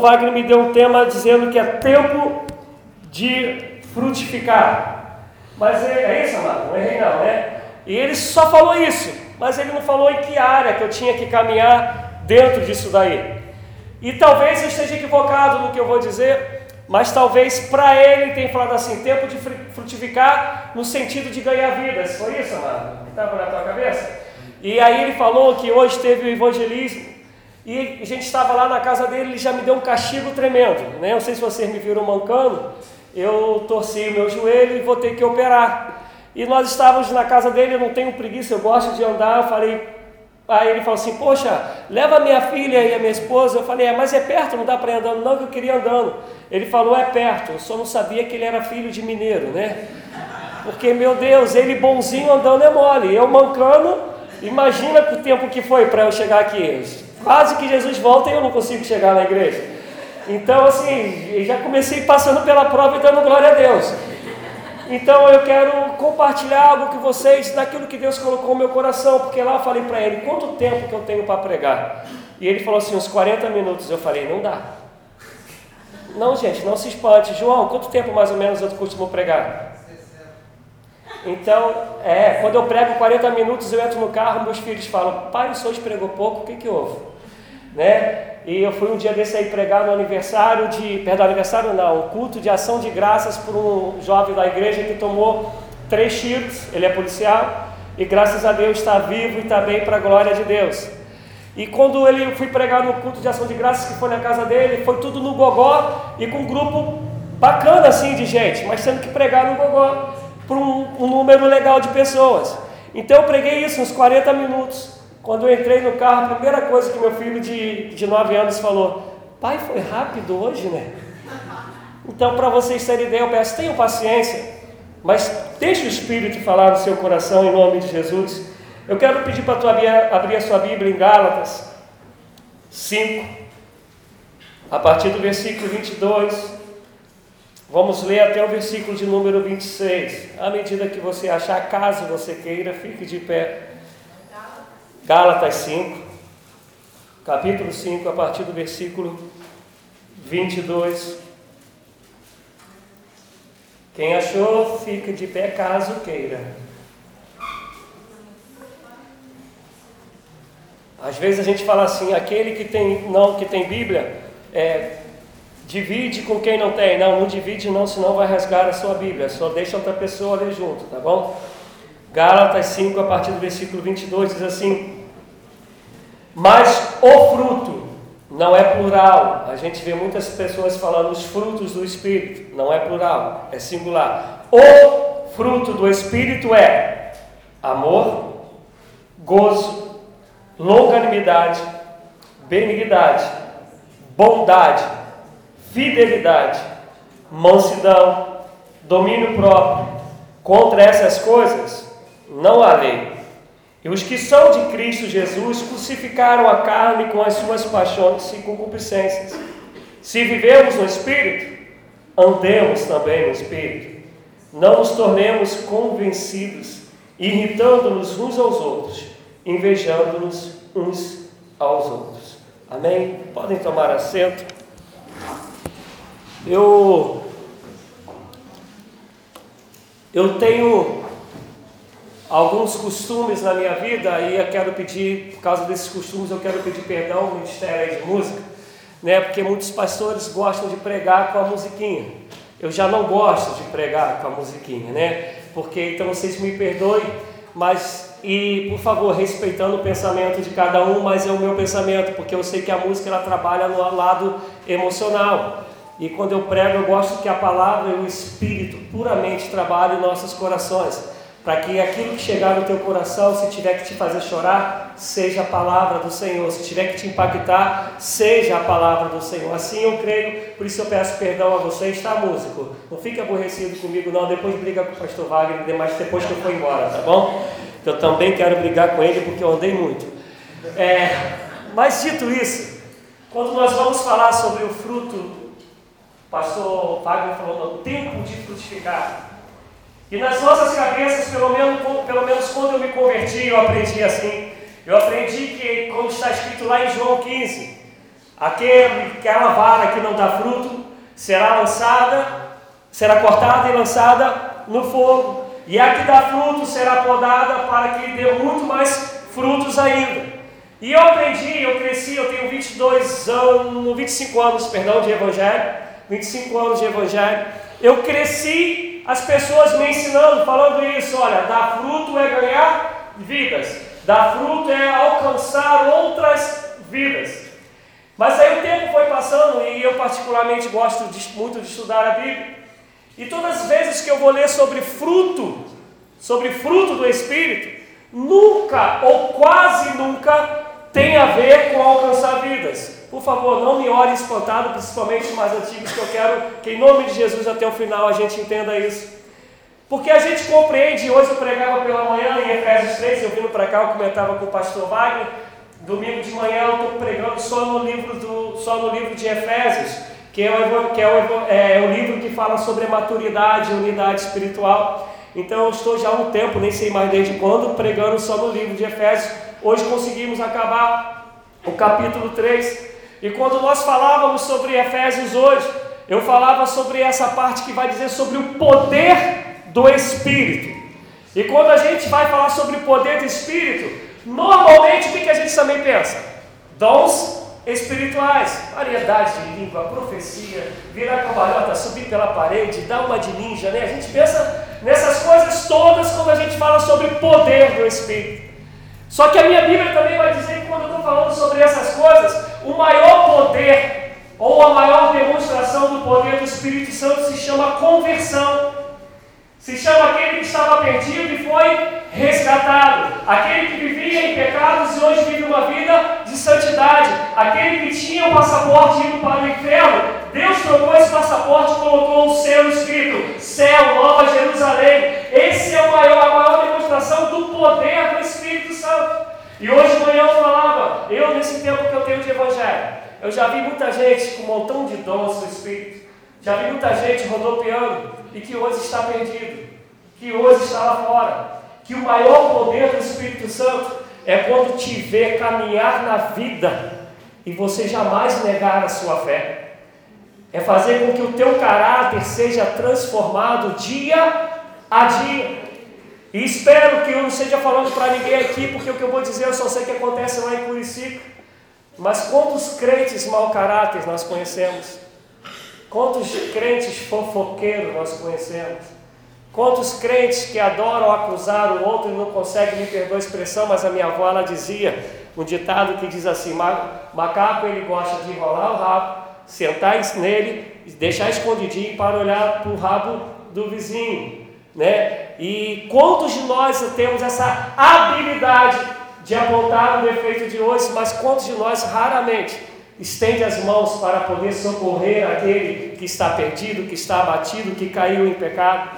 Wagner me deu um tema dizendo que é tempo de frutificar. Mas é, é isso, amado? Não errei não, né? E ele só falou isso, mas ele não falou em que área que eu tinha que caminhar dentro disso daí. E talvez eu esteja equivocado no que eu vou dizer, mas talvez para ele tenha falado assim, tempo de frutificar no sentido de ganhar vidas. Foi isso, amado? Estava na tua cabeça? E aí ele falou que hoje teve o evangelismo e a gente estava lá na casa dele, ele já me deu um castigo tremendo. Né? Não sei se vocês me viram mancando, eu torci o meu joelho e vou ter que operar. E nós estávamos na casa dele, eu não tenho preguiça, eu gosto de andar. Eu falei, aí ele falou assim: Poxa, leva minha filha e a minha esposa. Eu falei: É, mas é perto, não dá para ir andando, não, que eu queria andando. Ele falou: É perto, eu só não sabia que ele era filho de mineiro, né? Porque, meu Deus, ele bonzinho andando é mole, eu mancando. Imagina o tempo que foi para eu chegar aqui. Quase que Jesus volta e eu não consigo chegar na igreja. Então, assim, já comecei passando pela prova e dando glória a Deus. Então eu quero compartilhar algo com vocês daquilo que Deus colocou no meu coração, porque lá eu falei para ele, quanto tempo que eu tenho para pregar? E ele falou assim, uns 40 minutos. Eu falei, não dá. Não, gente, não se espante. João, quanto tempo mais ou menos eu costumo pregar? Então, é, quando eu prego 40 minutos, eu entro no carro, meus filhos falam, pai, o senhor pregou pouco, o que que houve? Né? E eu fui um dia desse aí pregar no aniversário de, perdão, aniversário não, um culto de ação de graças por um jovem da igreja que tomou três tiros, ele é policial, e graças a Deus está vivo e está bem para a glória de Deus. E quando ele fui pregar no culto de ação de graças que foi na casa dele, foi tudo no gogó e com um grupo bacana assim de gente, mas tendo que pregar no gogó para um, um número legal de pessoas. Então eu preguei isso uns 40 minutos. Quando eu entrei no carro, a primeira coisa que meu filho de, de 9 anos falou: Pai, foi rápido hoje, né? Então, para vocês terem ideia, eu peço: tenham paciência, mas deixe o Espírito falar no seu coração em nome de Jesus. Eu quero pedir para tu abrir, abrir a sua Bíblia em Gálatas 5, a partir do versículo 22. Vamos ler até o versículo de número 26. À medida que você achar, caso você queira, fique de pé. Gálatas 5, capítulo 5, a partir do versículo 22. Quem achou, fica de pé caso queira. Às vezes a gente fala assim, aquele que tem não que tem Bíblia, é, divide com quem não tem. Não, não divide não, senão vai rasgar a sua Bíblia. Só deixa outra pessoa ler junto, tá bom? Gálatas 5, a partir do versículo 22, diz assim: Mas o fruto não é plural. A gente vê muitas pessoas falando os frutos do Espírito. Não é plural, é singular. O fruto do Espírito é amor, gozo, longanimidade, benignidade, bondade, fidelidade, mansidão, domínio próprio. Contra essas coisas não há lei. E os que são de Cristo Jesus crucificaram a carne com as suas paixões e concupiscências. Se vivemos no Espírito, andemos também no Espírito. Não nos tornemos convencidos, irritando-nos uns aos outros, invejando-nos uns aos outros. Amém? Podem tomar assento. Eu eu tenho alguns costumes na minha vida e eu quero pedir, por causa desses costumes, eu quero pedir perdão ao Ministério de Música, né? Porque muitos pastores gostam de pregar com a musiquinha. Eu já não gosto de pregar com a musiquinha, né? Porque então vocês me perdoem, mas e por favor, respeitando o pensamento de cada um, mas é o meu pensamento, porque eu sei que a música ela trabalha no lado emocional. E quando eu prego, eu gosto que a palavra e o Espírito puramente trabalhem em nossos corações para que aquilo que chegar no teu coração, se tiver que te fazer chorar, seja a palavra do Senhor, se tiver que te impactar, seja a palavra do Senhor. Assim eu creio, por isso eu peço perdão a vocês, tá, músico? Não fique aborrecido comigo, não. Depois briga com o pastor Wagner, demais depois que eu for embora, tá bom? Eu também quero brigar com ele porque eu andei muito. É, mas dito isso, quando nós vamos falar sobre o fruto, o pastor Wagner falou, no tempo de frutificar. E nas nossas cabeças, pelo menos, pelo menos quando eu me converti, eu aprendi assim. Eu aprendi que, como está escrito lá em João 15, Aquele, aquela vara que não dá fruto será lançada, será cortada e lançada no fogo. E a que dá fruto será podada para que dê muito mais frutos ainda. E eu aprendi, eu cresci, eu tenho 22 anos, 25 anos, perdão, de evangelho, 25 anos de evangelho. Eu cresci as pessoas me ensinando, falando isso, olha, dar fruto é ganhar vidas, dar fruto é alcançar outras vidas. Mas aí o tempo foi passando e eu particularmente gosto de, muito de estudar a Bíblia. E todas as vezes que eu vou ler sobre fruto, sobre fruto do Espírito, nunca ou quase nunca tem a ver com alcançar vidas. Por favor, não me ore espantado, principalmente os mais antigos, que eu quero que, em nome de Jesus, até o final a gente entenda isso. Porque a gente compreende, hoje eu pregava pela manhã em Efésios 3, eu vindo para cá, eu comentava com o pastor Wagner, domingo de manhã eu estou pregando só no livro, do, só no livro de Efésios, que, é o, que é, o, é o livro que fala sobre maturidade e unidade espiritual. Então eu estou já há um tempo, nem sei mais desde quando, pregando só no livro de Efésios. Hoje conseguimos acabar o capítulo 3. E quando nós falávamos sobre Efésios hoje, eu falava sobre essa parte que vai dizer sobre o poder do Espírito. E quando a gente vai falar sobre o poder do Espírito, normalmente o que a gente também pensa? Dons espirituais, variedade de língua, profecia, virar cambalhota, subir pela parede, dar uma de ninja, né? A gente pensa nessas coisas todas quando a gente fala sobre poder do Espírito. Só que a minha Bíblia também vai dizer que quando eu estou falando sobre essas coisas, o maior poder ou a maior demonstração do poder do Espírito Santo se chama conversão. Se chama aquele que estava perdido e foi resgatado. Aquele que vivia em pecados e hoje vive uma vida de santidade. Aquele que tinha o passaporte indo para o inferno. Deus trocou esse passaporte e colocou o selo escrito: Céu, Nova Jerusalém. Esse é o maior, a maior demonstração do poder do Espírito Santo. E hoje de manhã eu falava, eu nesse tempo que eu tenho de evangelho, eu já vi muita gente com um montão de dons do Espírito. Já vi muita gente rodopiando e que hoje está perdido, que hoje está lá fora que o maior poder do Espírito Santo é quando te vê caminhar na vida e você jamais negar a sua fé. É fazer com que o teu caráter seja transformado dia a dia. E espero que eu não esteja falando para ninguém aqui, porque o que eu vou dizer eu só sei que acontece lá em Curicica. Mas quantos crentes mau caráter nós conhecemos? Quantos crentes fofoqueiros nós conhecemos? Quantos crentes que adoram acusar o outro e não conseguem, me perdoar a expressão, mas a minha avó ela dizia um ditado que diz assim: macaco ele gosta de enrolar o rabo, sentar nele, deixar escondidinho para olhar para o rabo do vizinho, né? E quantos de nós temos essa habilidade de apontar o defeito de hoje, mas quantos de nós raramente estende as mãos para poder socorrer aquele que está perdido, que está abatido, que caiu em pecado?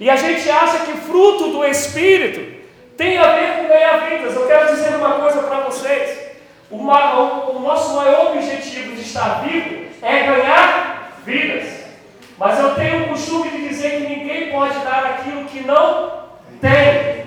E a gente acha que fruto do Espírito tem a ver com ganhar vidas. Eu quero dizer uma coisa para vocês: o, o, o nosso maior objetivo de estar vivo é ganhar vidas. Mas eu tenho o costume de dizer que ninguém pode dar aquilo que não tem.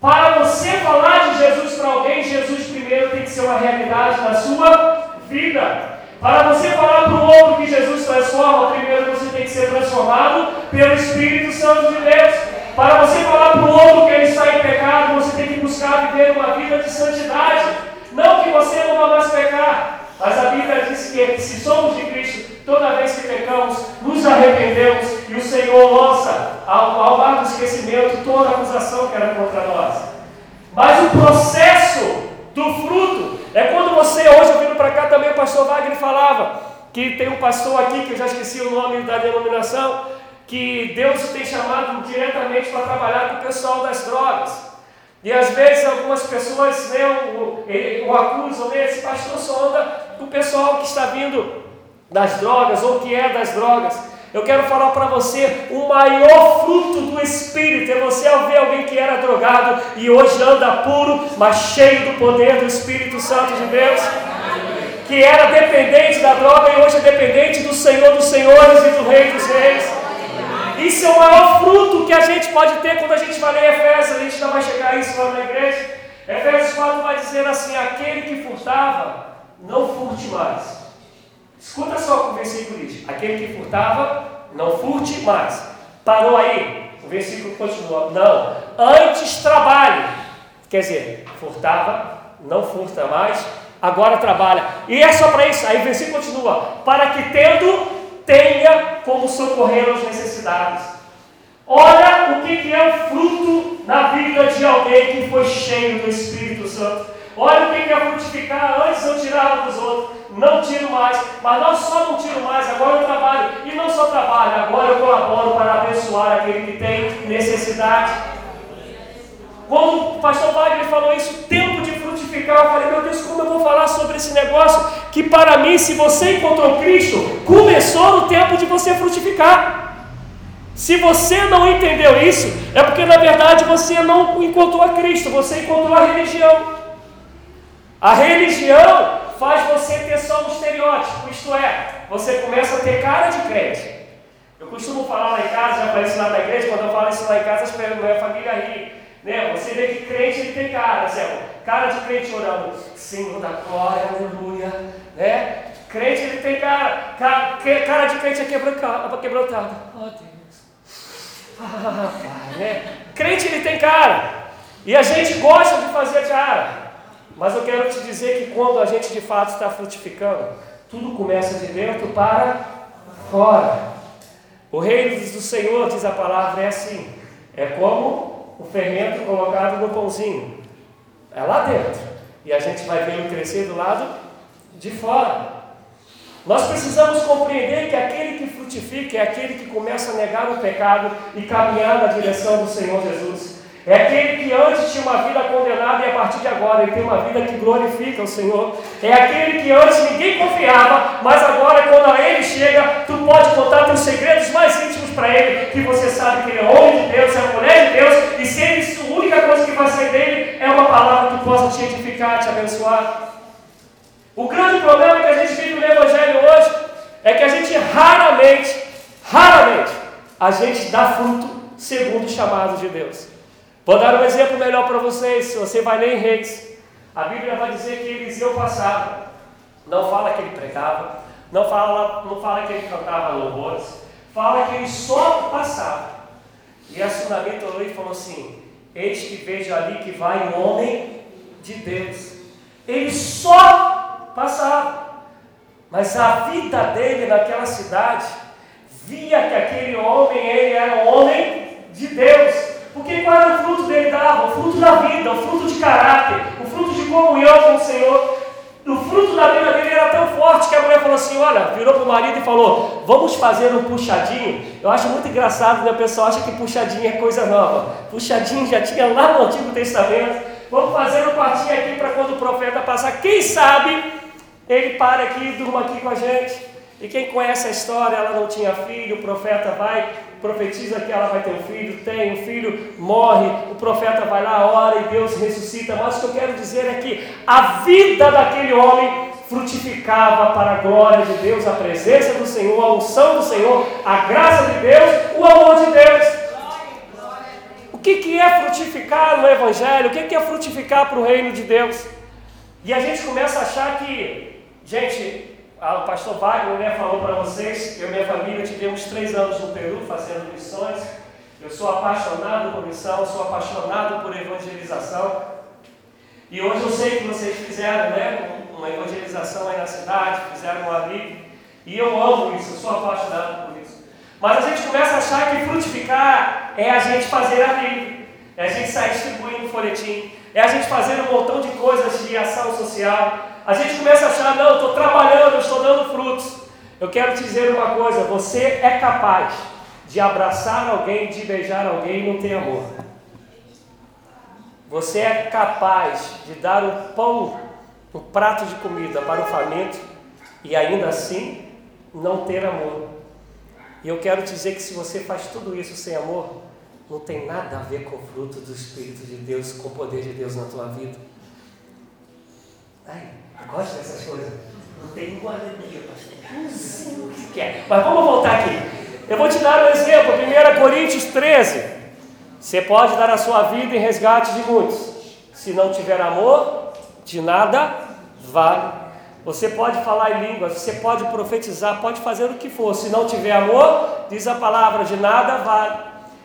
Para você falar de Jesus para alguém, Jesus primeiro tem que ser uma realidade na sua vida. Para você falar para o outro que Jesus transforma, primeiro você tem que ser transformado pelo Espírito Santo de Deus. Para você falar para o outro que ele está em pecado, você tem que buscar viver uma vida de santidade. Não que você não vá mais pecar, mas a Bíblia diz que se somos de Cristo, toda vez que pecamos, nos arrependemos e o Senhor lança ao, ao do esquecimento toda acusação que era contra nós. Mas o processo do fruto. É quando você, hoje vindo para cá também, o pastor Wagner falava, que tem um pastor aqui, que eu já esqueci o nome da denominação, que Deus tem chamado diretamente para trabalhar com o pessoal das drogas. E às vezes algumas pessoas né, o, o acusam, né, esse pastor só anda com o pessoal que está vindo das drogas ou que é das drogas. Eu quero falar para você: o maior fruto do Espírito é você ao ver alguém que era drogado e hoje anda puro, mas cheio do poder do Espírito Santo de Deus. Que era dependente da droga e hoje é dependente do Senhor dos Senhores e do Rei dos Reis. Isso é o maior fruto que a gente pode ter quando a gente vai ler Efésios. A gente não vai chegar a isso lá na igreja. Efésios 4 vai dizer assim: aquele que furtava, não furte mais Escuta só o versículo diz: aquele que furtava, não furte mais. Parou aí? O versículo continua: não, antes trabalhe. Quer dizer, furtava, não furta mais, agora trabalha. E é só para isso. Aí o versículo continua: para que tendo, tenha como socorrer os necessitados. Olha o que é o fruto na vida de alguém que foi cheio do Espírito Santo. Olha o que é frutificar. Antes eu tirava dos outros, não tiro mais. Mas não só não tiro mais, agora eu trabalho. E não só trabalho, agora eu colaboro para abençoar aquele que tem necessidade. Quando o pastor Wagner falou isso, tempo de frutificar, eu falei, meu Deus, como eu vou falar sobre esse negócio? Que para mim, se você encontrou Cristo, começou no tempo de você frutificar. Se você não entendeu isso, é porque na verdade você não encontrou a Cristo, você encontrou a religião. A religião faz você ter só um estereótipo, isto é, você começa a ter cara de crente. Eu costumo falar lá em casa, já falei isso lá na igreja, quando eu falo isso lá em casa, as minha família ri. Né? Você vê que crente ele tem cara, Zé, cara de crente orando, Senhor da glória, aleluia. Né? Crente ele tem cara, cara, cara de crente é quebrantado. Oh, Deus. Ah, né? Crente ele tem cara. E a gente gosta de fazer cara. Mas eu quero te dizer que quando a gente de fato está frutificando, tudo começa de dentro para fora. O reino do Senhor, diz a palavra, é assim: é como o fermento colocado no pãozinho. É lá dentro. E a gente vai vê-lo crescer do lado de fora. Nós precisamos compreender que aquele que frutifica é aquele que começa a negar o pecado e caminhar na direção do Senhor Jesus. É aquele que antes tinha uma vida condenada e a partir de agora ele tem uma vida que glorifica o Senhor. É aquele que antes ninguém confiava, mas agora quando ele chega, tu pode contar teus segredos mais íntimos para ele, que você sabe que ele é homem de Deus, é mulher de Deus, e se ele, a única coisa que vai sair dele é uma palavra que possa te edificar, te abençoar. O grande problema que a gente vive no Evangelho hoje é que a gente raramente, raramente, a gente dá fruto segundo o chamado de Deus. Vou dar um exemplo melhor para vocês. Você vai ler em Reis, a Bíblia vai dizer que Eliseu passava. Não fala que ele pregava, não fala, não fala que ele cantava louvores, fala que ele só passava. E a Sunamita olhou e falou assim: Eis que vejo ali que vai um homem de Deus. Ele só passava. Mas a vida dele naquela cidade via que aquele homem, ele era um homem de Deus. Porque qual era o fruto dele dava? O fruto da vida, o fruto de caráter, o fruto de comunhão com o Senhor. O fruto da vida dele era tão forte que a mulher falou assim: Olha, virou para o marido e falou: Vamos fazer um puxadinho. Eu acho muito engraçado, né? O pessoal acha que puxadinho é coisa nova. Puxadinho já tinha lá no Antigo Testamento. Vamos fazer um quartinho aqui para quando o profeta passar. Quem sabe ele para aqui, durma aqui com a gente. E quem conhece a história, ela não tinha filho, o profeta vai, profetiza que ela vai ter um filho, tem um filho, morre, o profeta vai lá, ora e Deus ressuscita. Mas o que eu quero dizer é que a vida daquele homem frutificava para a glória de Deus, a presença do Senhor, a unção do Senhor, a graça de Deus, o amor de Deus. O que, que é frutificar no Evangelho? O que, que é frutificar para o reino de Deus? E a gente começa a achar que Gente, o pastor Wagner né, falou para vocês, eu e minha família tivemos três anos no Peru fazendo missões. Eu sou apaixonado por missão, sou apaixonado por evangelização. E hoje eu sei que vocês fizeram né, uma evangelização aí na cidade, fizeram um amigo. E eu amo isso, eu sou apaixonado por isso. Mas a gente começa a achar que frutificar é a gente fazer a Bíblia, é a gente sair distribuindo folhetim, é a gente fazer um montão de coisas de ação social, a gente começa a achar, não, estou trabalhando, estou dando frutos. Eu quero te dizer uma coisa: você é capaz de abraçar alguém, de beijar alguém e não ter amor. Você é capaz de dar um pão, um prato de comida para o faminto e ainda assim não ter amor. E eu quero te dizer que se você faz tudo isso sem amor, não tem nada a ver com o fruto do Espírito de Deus, com o poder de Deus na tua vida. Ai, Gosta dessas coisas? Não tem alegria, pastor. Não sei o que quer. Mas vamos voltar aqui. Eu vou te dar um exemplo. 1 Coríntios 13. Você pode dar a sua vida em resgate de muitos. Se não tiver amor, de nada vale. Você pode falar em línguas, você pode profetizar, pode fazer o que for. Se não tiver amor, diz a palavra, de nada vale.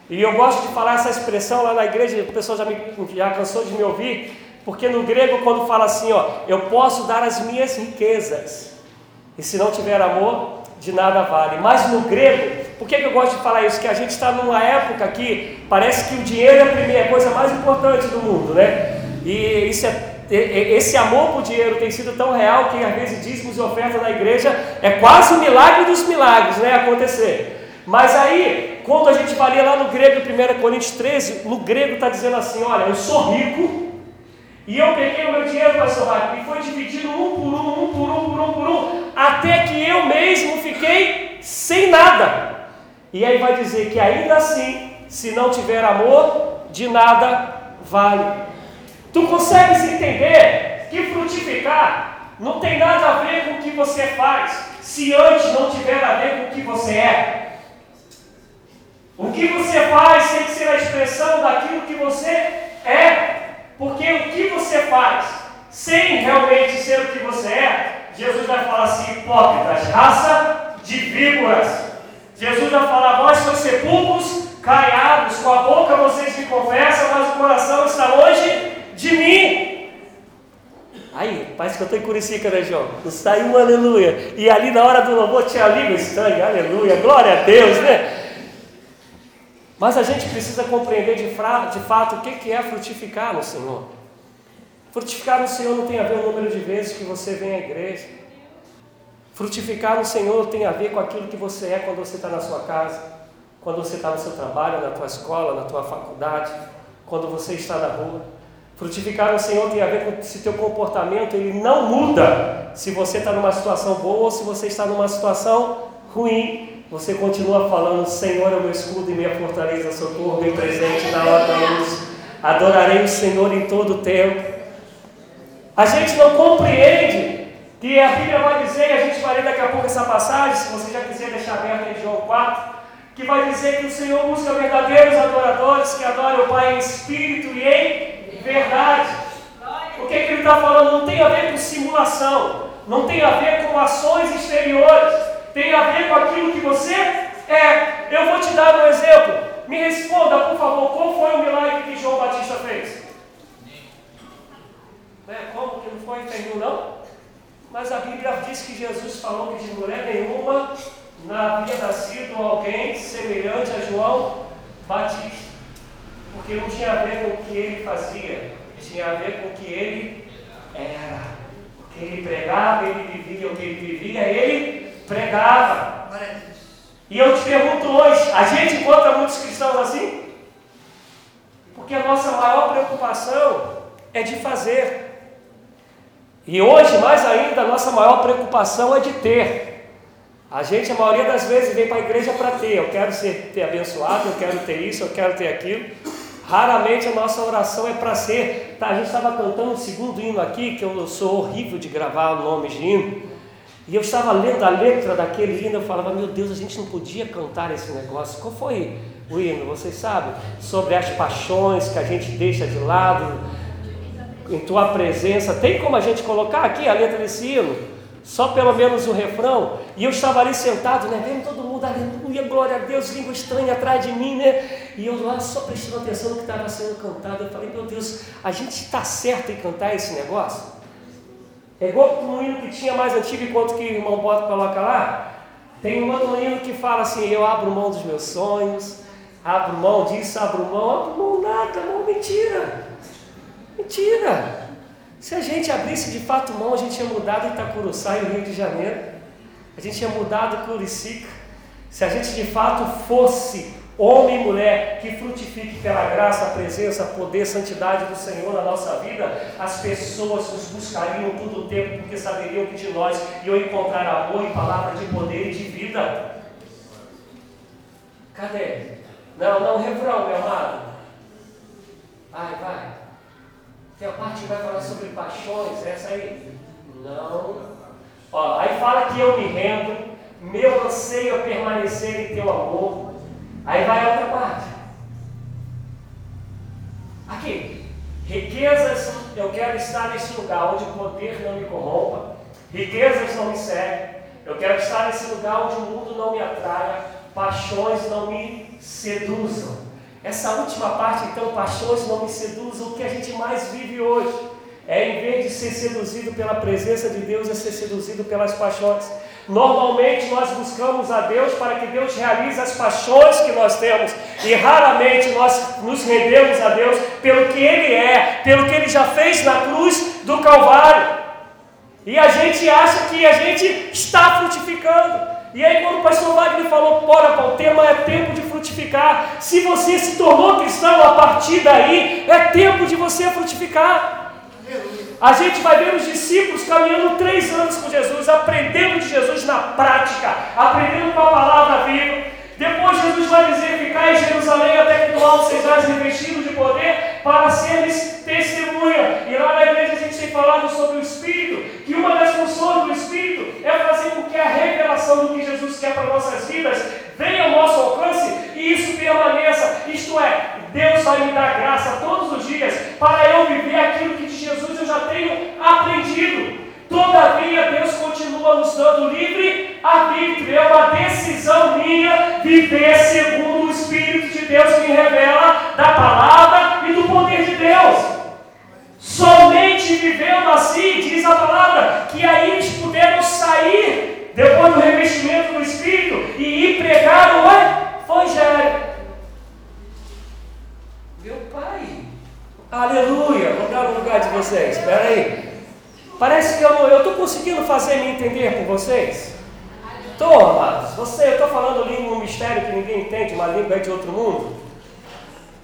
E eu gosto de falar essa expressão lá na igreja, o pessoal já, me, já cansou de me ouvir, porque no grego, quando fala assim, ó, eu posso dar as minhas riquezas, e se não tiver amor, de nada vale. Mas no grego, por que, eu gosto de falar isso? Que a gente está numa época que parece que o dinheiro é a primeira coisa mais importante do mundo, né? E isso é esse amor por dinheiro tem sido tão real que às vezes dízimos e ofertas na igreja é quase um milagre dos milagres, né? Acontecer. Mas aí, quando a gente vai lá no grego, 1 Coríntios 13, no grego está dizendo assim: olha, eu sou rico, e eu peguei o meu dinheiro, pastor Raio, e foi dividido um por um, um por um, por um, por um, até que eu mesmo fiquei sem nada. E aí vai dizer que ainda assim, se não tiver amor, de nada vale. Tu consegues entender que frutificar não tem nada a ver com o que você faz, se antes não tiver a ver com o que você é. O que você faz tem que ser a expressão daquilo que você é, porque o que você faz, sem realmente ser o que você é, Jesus vai falar assim: hipócritas, raça de víboras. Jesus vai falar: vós seus sepulcros caiados, com a boca vocês me confessam, mas o coração está longe de mim. Aí, parece que eu estou em Curicica, né, João? Saiu um aleluia. E ali na hora do louvor tinha língua estranha, aleluia, glória a Deus, né? Mas a gente precisa compreender de, de fato o que é frutificar no Senhor. Frutificar no Senhor não tem a ver com o número de vezes que você vem à igreja. Frutificar no Senhor tem a ver com aquilo que você é quando você está na sua casa, quando você está no seu trabalho, na tua escola, na tua faculdade, quando você está na rua. Frutificar no Senhor tem a ver com se teu comportamento ele não muda se você está numa situação boa ou se você está numa situação ruim. Você continua falando, Senhor é o meu escudo e minha fortaleza, socorro bem presente na hora da luz. Adorarei o Senhor em todo o tempo. A gente não compreende que a Bíblia vai dizer, e a gente vai ler daqui a pouco essa passagem, se você já quiser deixar aberto em João 4, que vai dizer que o Senhor busca verdadeiros adoradores que adoram o Pai em espírito e em verdade. O que, é que ele está falando? Não tem a ver com simulação, não tem a ver com ações exteriores, tem a ver com aquilo que você é. Eu vou te dar um exemplo. Me responda, por favor, qual foi o milagre que João Batista fez? É, como que não foi nenhum, não? Mas a Bíblia diz que Jesus falou que de mulher nenhuma havia nascido alguém semelhante a João Batista. Porque não tinha a ver com o que ele fazia, tinha a ver com o que ele era. O que ele pregava, ele vivia, o que ele vivia, ele pregava. E eu te pergunto hoje, a gente encontra muitos cristãos assim? Porque a nossa maior preocupação é de fazer. E hoje, mais ainda, a nossa maior preocupação é de ter. A gente, a maioria das vezes, vem para a igreja para ter. Eu quero ser ter abençoado, eu quero ter isso, eu quero ter aquilo. Raramente a nossa oração é para ser. Tá, a gente estava cantando um segundo hino aqui, que eu sou horrível de gravar o nome de hino. E eu estava lendo a letra daquele hino, eu falava, meu Deus, a gente não podia cantar esse negócio. Qual foi o hino? Vocês sabem? Sobre as paixões que a gente deixa de lado, em tua presença. Tem como a gente colocar aqui a letra desse hino? só pelo menos o refrão, e eu estava ali sentado, né, vendo todo mundo, aleluia, glória a Deus, língua estranha atrás de mim, né, e eu lá só prestando atenção no que estava sendo cantado, eu falei, meu Deus, a gente está certo em cantar esse negócio? É igual um hino que tinha mais antigo, enquanto que o irmão Bota coloca lá, tem um hino que fala assim, eu abro mão dos meus sonhos, abro mão disso, abro mão, abro mão nada, mão mentira, mentira, se a gente abrisse de fato mão, a gente tinha mudado Itacuruçá e o Rio de Janeiro, a gente tinha mudado Curicica. Se a gente de fato fosse homem e mulher que frutifique pela graça, presença, poder, santidade do Senhor na nossa vida, as pessoas nos buscariam todo o tempo porque saberiam que de nós iam encontrar amor e palavra de poder e de vida. Cadê? Não, não, refrão, meu amado. Vai, vai. Tem a parte que vai falar sobre paixões, essa aí. Não. Ó, aí fala que eu me rendo, meu anseio é permanecer em teu amor. Aí vai a outra parte. Aqui. Riquezas, eu quero estar nesse lugar onde o poder não me corrompa, riquezas não me seguem. Eu quero estar nesse lugar onde o mundo não me atraia, paixões não me seduzam. Essa última parte, então, paixões não me seduzam, o que a gente mais vive hoje é, em vez de ser seduzido pela presença de Deus, é ser seduzido pelas paixões. Normalmente nós buscamos a Deus para que Deus realize as paixões que nós temos, e raramente nós nos rendemos a Deus pelo que Ele é, pelo que Ele já fez na cruz do Calvário. E a gente acha que a gente está frutificando. E aí, quando o pastor Wagner falou, bora o tema é tempo de frutificar. Se você se tornou cristão a partir daí, é tempo de você frutificar. A gente vai ver os discípulos caminhando três anos com Jesus, aprendendo de Jesus na prática, aprendendo com a palavra viva. Depois Jesus vai dizer: Ficar em Jerusalém até que do alto sejais revestidos de poder para seres testemunha. E lá na igreja a gente tem falado sobre o Espírito, que uma das funções do Espírito é fazer com que a revelação do que Jesus quer para nossas vidas venha ao nosso alcance e isso permaneça. Isto é, Deus vai me dar graça todos os dias para eu viver aquilo que de Jesus eu já tenho aprendido. Todavia, Deus continua nos dando livre arbítrio. É uma decisão minha viver segundo o Espírito de Deus que revela da palavra e do poder de Deus. Somente vivendo assim, diz a palavra, que aí eles puderam sair depois do revestimento do Espírito e ir pregar o Evangelho. Meu Pai, aleluia, vou dar no lugar de vocês, espera aí. Parece que eu estou conseguindo fazer me entender por vocês. Estou, amados. Você, eu estou falando língua, um mistério que ninguém entende, uma língua de outro mundo.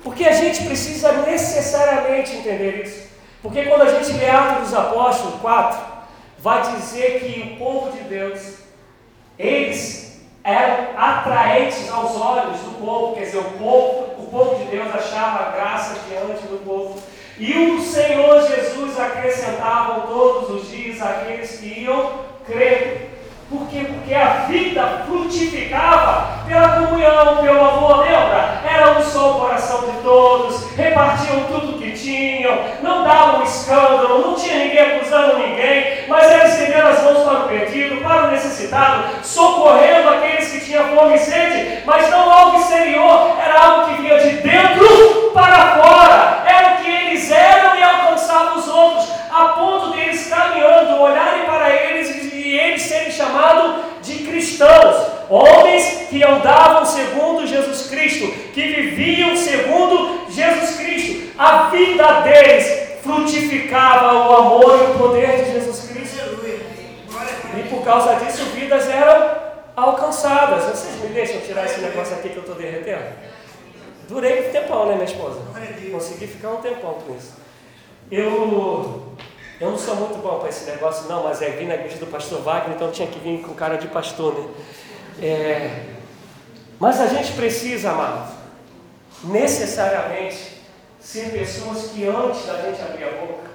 Porque a gente precisa necessariamente entender isso. Porque quando a gente lê Atos dos Apóstolos 4, vai dizer que o povo de Deus, eles eram atraentes aos olhos do povo, quer dizer, o povo, o povo de Deus achava graça diante do povo. E o Senhor Jesus acrescentava todos os dias aqueles que iam crendo. Por quê? Porque a vida frutificava pela comunhão, pelo amor, lembra? Era um só coração de todos, repartiam tudo que tinham, não davam escândalo, não tinha ninguém acusando ninguém, mas era estendendo as mãos para o perdido, socorrendo aqueles que tinham fome e sede, mas não algo exterior, era algo que vinha de dentro para fora, era o que eles eram e alcançavam os outros, a ponto de eles caminhando, olharem para eles e eles serem chamados de cristãos, homens que andavam segundo Jesus Cristo, que viviam segundo Jesus Cristo. A vida deles frutificava o amor e o poder de. E por causa disso, vidas eram alcançadas. Vocês me deixam tirar esse negócio aqui que eu estou derretendo? Durei um tempão, né, minha esposa? Consegui ficar um tempão com isso. Eu eu não sou muito bom para esse negócio, não, mas é vir na igreja do pastor Wagner, então tinha que vir com cara de pastor, né? É, mas a gente precisa, amado, necessariamente ser pessoas que antes da gente abrir a boca,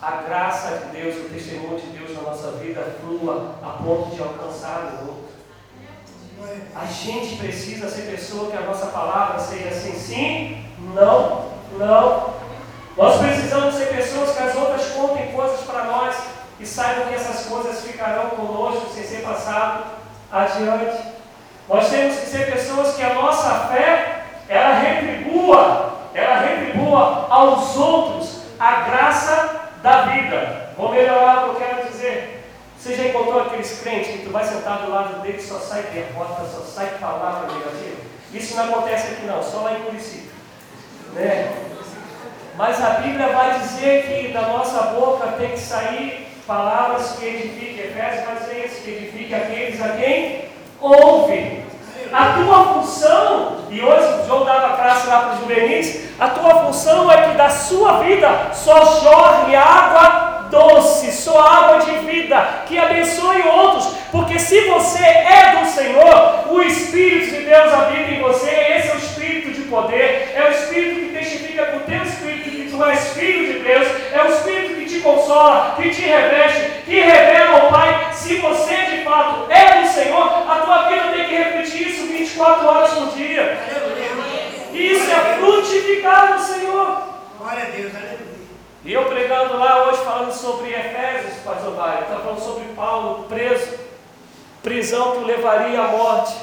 a graça de Deus, o testemunho de Deus na nossa vida flua a ponto de alcançar o outro. A gente precisa ser pessoa que a nossa palavra seja assim, sim, não, não, nós precisamos ser pessoas que as outras contem coisas para nós e saibam que essas coisas ficarão conosco sem ser passado adiante. Nós temos que ser pessoas que a nossa fé ela retribua, ela retribua aos outros a graça da vida. Vou melhorar o que eu quero dizer. Você já encontrou aqueles crentes que tu vai sentar do lado dele só sai derrota, só sai palavra negativa? Isso não acontece aqui não, só lá em Curitiba. Né? Mas a Bíblia vai dizer que da nossa boca tem que sair palavras que edifiquem. Efésios vai dizer isso, que edifique aqueles a quem ouve. A tua função, e hoje o João dava classe lá para os juvenis, a tua função é que da sua vida só jorre água doce, só água de vida, que abençoe outros, porque se você é do Senhor, o Espírito de Deus habita em você, esse é o Espírito de poder, é o Espírito que testifica com o teu Espírito que tu és filho de Deus, é o Espírito que te consola, que te reveste, que revela ao Pai, se você de fato é do Senhor, a tua vida tem que repetir isso 24 horas por dia. Isso é frutificar no Senhor. Glória a Deus, aleluia. E eu pregando lá hoje, falando sobre Efésios, pastor Vale, está falando sobre Paulo preso, prisão que o levaria à morte,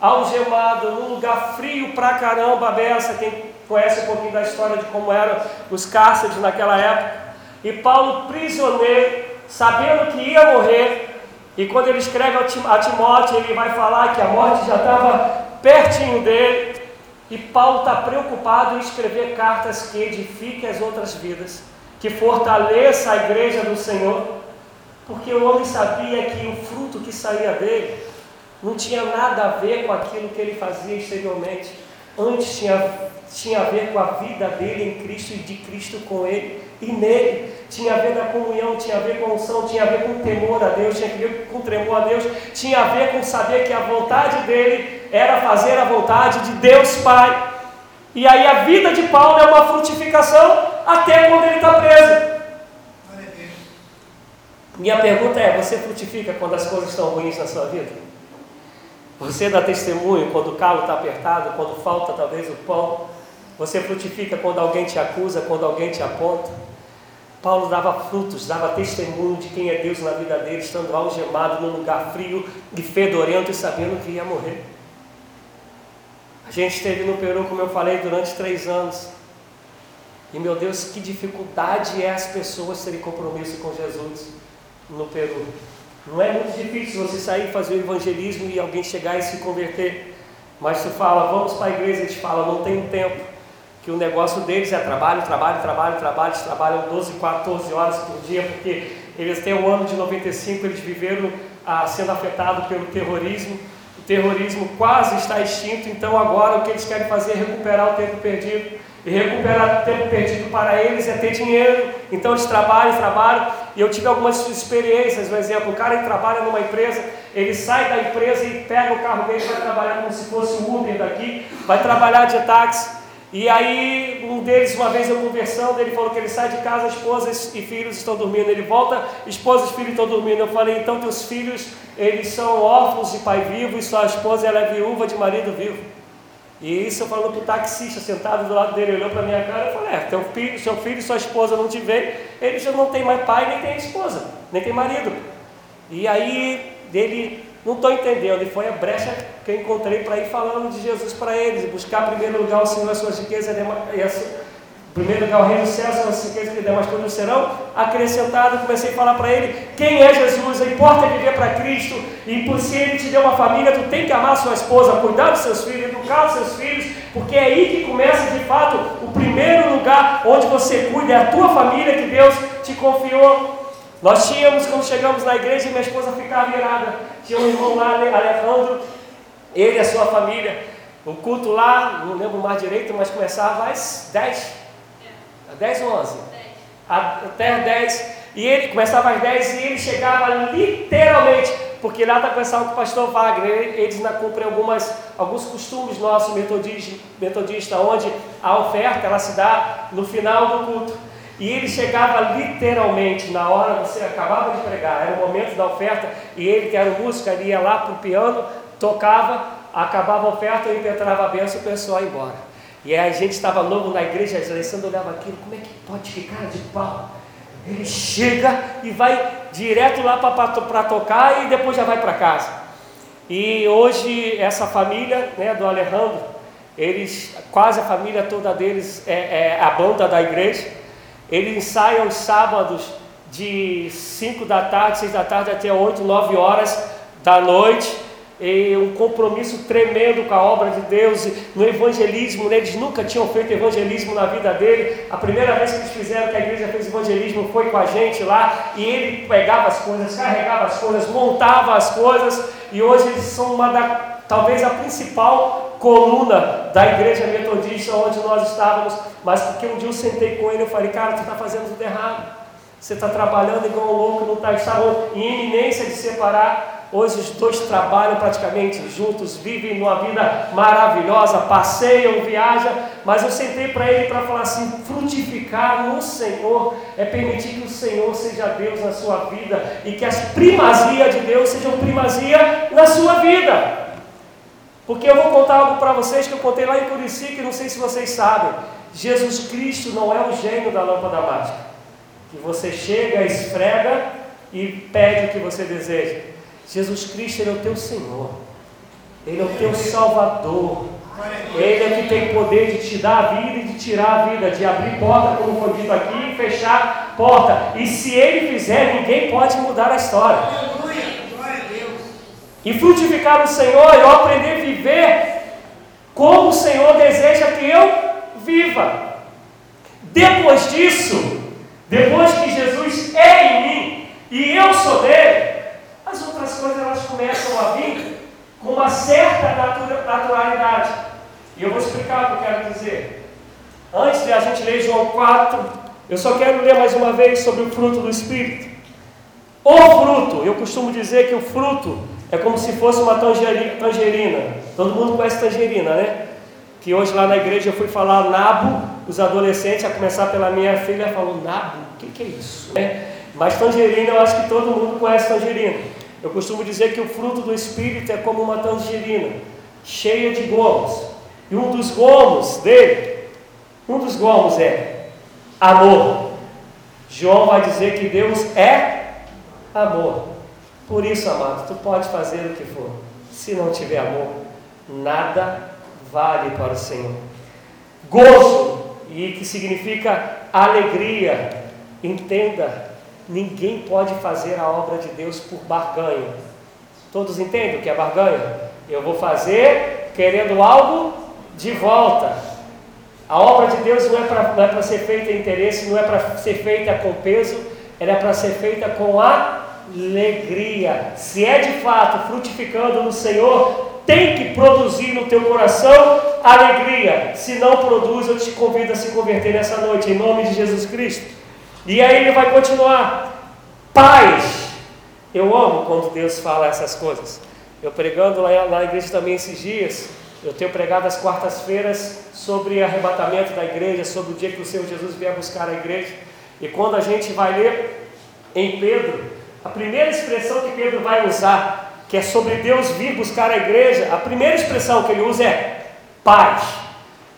algemado, num lugar frio pra caramba, Bessa, quem conhece um pouquinho da história de como eram os cárceres naquela época. E Paulo prisioneiro, sabendo que ia morrer, e quando ele escreve a Timóteo, ele vai falar que a morte já estava pertinho dele, e Paulo está preocupado em escrever cartas que edifiquem as outras vidas que fortaleça a igreja do Senhor, porque o homem sabia que o fruto que saía dele não tinha nada a ver com aquilo que ele fazia exteriormente, antes tinha, tinha a ver com a vida dele em Cristo e de Cristo com ele e nele, tinha a ver com a comunhão, tinha a ver com a unção, tinha a ver com o temor a Deus, tinha a ver com o tremor a Deus, tinha a ver com saber que a vontade dele era fazer a vontade de Deus Pai. E aí a vida de Paulo é uma frutificação até quando ele está preso. Minha pergunta é: você frutifica quando as coisas estão ruins na sua vida? Você dá testemunho quando o calo está apertado, quando falta talvez o pão? Você frutifica quando alguém te acusa, quando alguém te aponta? Paulo dava frutos, dava testemunho de quem é Deus na vida dele, estando algemado num lugar frio e fedorento e sabendo que ia morrer. A gente esteve no Peru, como eu falei, durante três anos. E meu Deus, que dificuldade é as pessoas terem compromisso com Jesus no Peru. Não é muito difícil você sair fazer o evangelismo e alguém chegar e se converter. Mas tu fala, vamos para a igreja, eles falam, não tem tempo. Que o negócio deles é trabalho, trabalho, trabalho, trabalho. Eles trabalham 12, 14 horas por dia, porque eles têm o um ano de 95, eles viveram ah, sendo afetados pelo terrorismo. O terrorismo quase está extinto, então agora o que eles querem fazer é recuperar o tempo perdido. E recuperar tempo perdido para eles é ter dinheiro. Então eles trabalham, trabalham. E eu tive algumas experiências, por exemplo, o cara que trabalha numa empresa, ele sai da empresa e pega o carro dele, vai trabalhar como se fosse o Uber daqui, vai trabalhar de táxi. E aí, um deles, uma vez eu conversando, ele falou que ele sai de casa, esposas e filhos estão dormindo. Ele volta, esposas e filhos estão dormindo. Eu falei, então teus filhos, eles são órfãos de pai vivo e sua esposa ela é viúva de marido vivo. E isso eu falando para o taxista sentado do lado dele, olhou para minha cara e falei, é, teu filho, seu filho e sua esposa não te veem, ele já não tem mais pai, nem tem esposa, nem tem marido. E aí ele, não estou entendendo, e foi a brecha que eu encontrei para ir falando de Jesus para eles, buscar em primeiro lugar o Senhor, as suas riquezas e sua primeiro lugar, o reino do céu, as riquezas que demais coisas serão acrescentadas. Comecei a falar para ele quem é Jesus, importa viver para Cristo. E se ele te deu uma família, tu tem que amar sua esposa, cuidar dos seus filhos, educar os seus filhos, porque é aí que começa de fato o primeiro lugar onde você cuida, é a tua família que Deus te confiou. Nós tínhamos, quando chegamos na igreja, minha esposa ficava virada. Tinha um irmão lá, Alejandro, ele e a sua família. O culto lá, não lembro mais direito, mas começava às 10 10 ou 11? 10. Até 10. E ele começava às 10 e ele chegava literalmente, porque lá está conversando com o pastor Wagner, eles ainda cumprem algumas, alguns costumes nossos metodistas, metodista, onde a oferta ela se dá no final do culto. E ele chegava literalmente na hora, você acabava de pregar, era o momento da oferta, e ele, que era o músico, ele ia lá para o piano, tocava, acabava a oferta, ele entrava a benção e o pessoal ia embora. E a gente estava novo na igreja, a Alessandro olhava aquilo, como é que pode ficar de pau? Ele chega e vai direto lá para tocar e depois já vai para casa. E hoje essa família né, do Alejandro, eles, quase a família toda deles é, é a banda da igreja. Eles ensaiam os sábados de 5 da tarde, 6 da tarde até 8, 9 horas da noite e um compromisso tremendo com a obra de Deus, no evangelismo, né? eles nunca tinham feito evangelismo na vida dele. A primeira vez que eles fizeram que a igreja fez evangelismo foi com a gente lá, e ele pegava as coisas, carregava as coisas, montava as coisas, e hoje eles são uma da, talvez a principal coluna da igreja metodista onde nós estávamos, mas porque um dia eu sentei com ele e falei, cara, tu está fazendo tudo errado. Você está trabalhando igual um louco, não está, está em iminência de separar Hoje os dois trabalham praticamente juntos, vivem uma vida maravilhosa, passeiam, viajam, mas eu sentei para ele para falar assim: frutificar no Senhor é permitir que o Senhor seja Deus na sua vida e que as primazia de Deus sejam primazia na sua vida. Porque eu vou contar algo para vocês que eu contei lá em Curicica, que não sei se vocês sabem. Jesus Cristo não é o gênio da lâmpada mágica. que você chega, esfrega e pede o que você deseja. Jesus Cristo, Ele é o teu Senhor, Ele é o teu Salvador, Ele é que tem poder de te dar a vida e de tirar a vida, de abrir porta, como foi dito aqui, e fechar porta. E se Ele fizer, ninguém pode mudar a história. E frutificar no Senhor, eu aprender a viver como o Senhor deseja que eu viva. Depois disso, depois que Jesus é em mim e eu sou dele, as outras coisas elas começam a vir com uma certa naturalidade. E eu vou explicar o que eu quero dizer. Antes de a gente ler João 4, eu só quero ler mais uma vez sobre o fruto do Espírito. O fruto, eu costumo dizer que o fruto é como se fosse uma tangerina. Todo mundo conhece tangerina, né? Que hoje lá na igreja eu fui falar nabo, os adolescentes, a começar pela minha filha, falou nabo, o que, que é isso? É, mas tangerina eu acho que todo mundo conhece tangerina. Eu costumo dizer que o fruto do Espírito é como uma tangerina, cheia de gomos. E um dos gomos dele, um dos gomos é amor. João vai dizer que Deus é amor. Por isso, amado, tu pode fazer o que for. Se não tiver amor, nada vale para o Senhor. Gozo, e que significa alegria. Entenda, ninguém pode fazer a obra de Deus por barganha. Todos entendem o que é barganha? Eu vou fazer querendo algo de volta. A obra de Deus não é para é ser feita em interesse, não é para ser feita com peso, ela é para ser feita com a alegria. Se é de fato frutificando no Senhor, tem que produzir no teu coração alegria. Se não produz, eu te convido a se converter nessa noite, em nome de Jesus Cristo. E aí ele vai continuar. Paz. Eu amo quando Deus fala essas coisas. Eu pregando lá na igreja também esses dias, eu tenho pregado às quartas-feiras sobre arrebatamento da igreja, sobre o dia que o Senhor Jesus vier buscar a igreja. E quando a gente vai ler em Pedro, a primeira expressão que Pedro vai usar, que é sobre Deus vir buscar a igreja, a primeira expressão que ele usa é paz.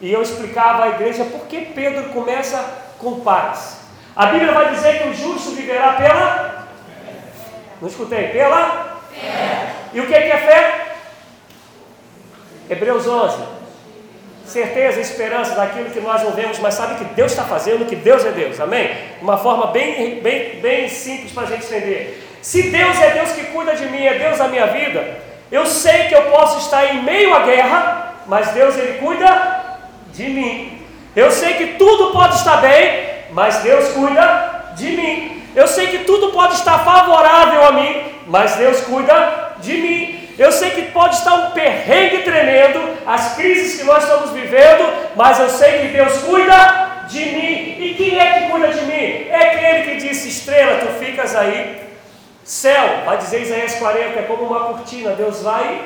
E eu explicava à igreja por que Pedro começa com paz. A Bíblia vai dizer que o justo viverá pela. Não escutei? Pela? Fé. E o que é fé? Hebreus 11 certeza, esperança daquilo que nós não vemos, mas sabe que Deus está fazendo, que Deus é Deus, amém? Uma forma bem, bem, bem simples para a gente entender. Se Deus é Deus que cuida de mim, é Deus da minha vida, eu sei que eu posso estar em meio à guerra, mas Deus ele cuida de mim. Eu sei que tudo pode estar bem, mas Deus cuida de mim. Eu sei que tudo pode estar favorável a mim, mas Deus cuida de mim. Eu sei que pode estar um perrengue tremendo, as crises que nós estamos vivendo, mas eu sei que Deus cuida de mim. E quem é que cuida de mim? É aquele que disse: Estrela, tu ficas aí. Céu, vai dizer Isaías 40, é como uma cortina. Deus vai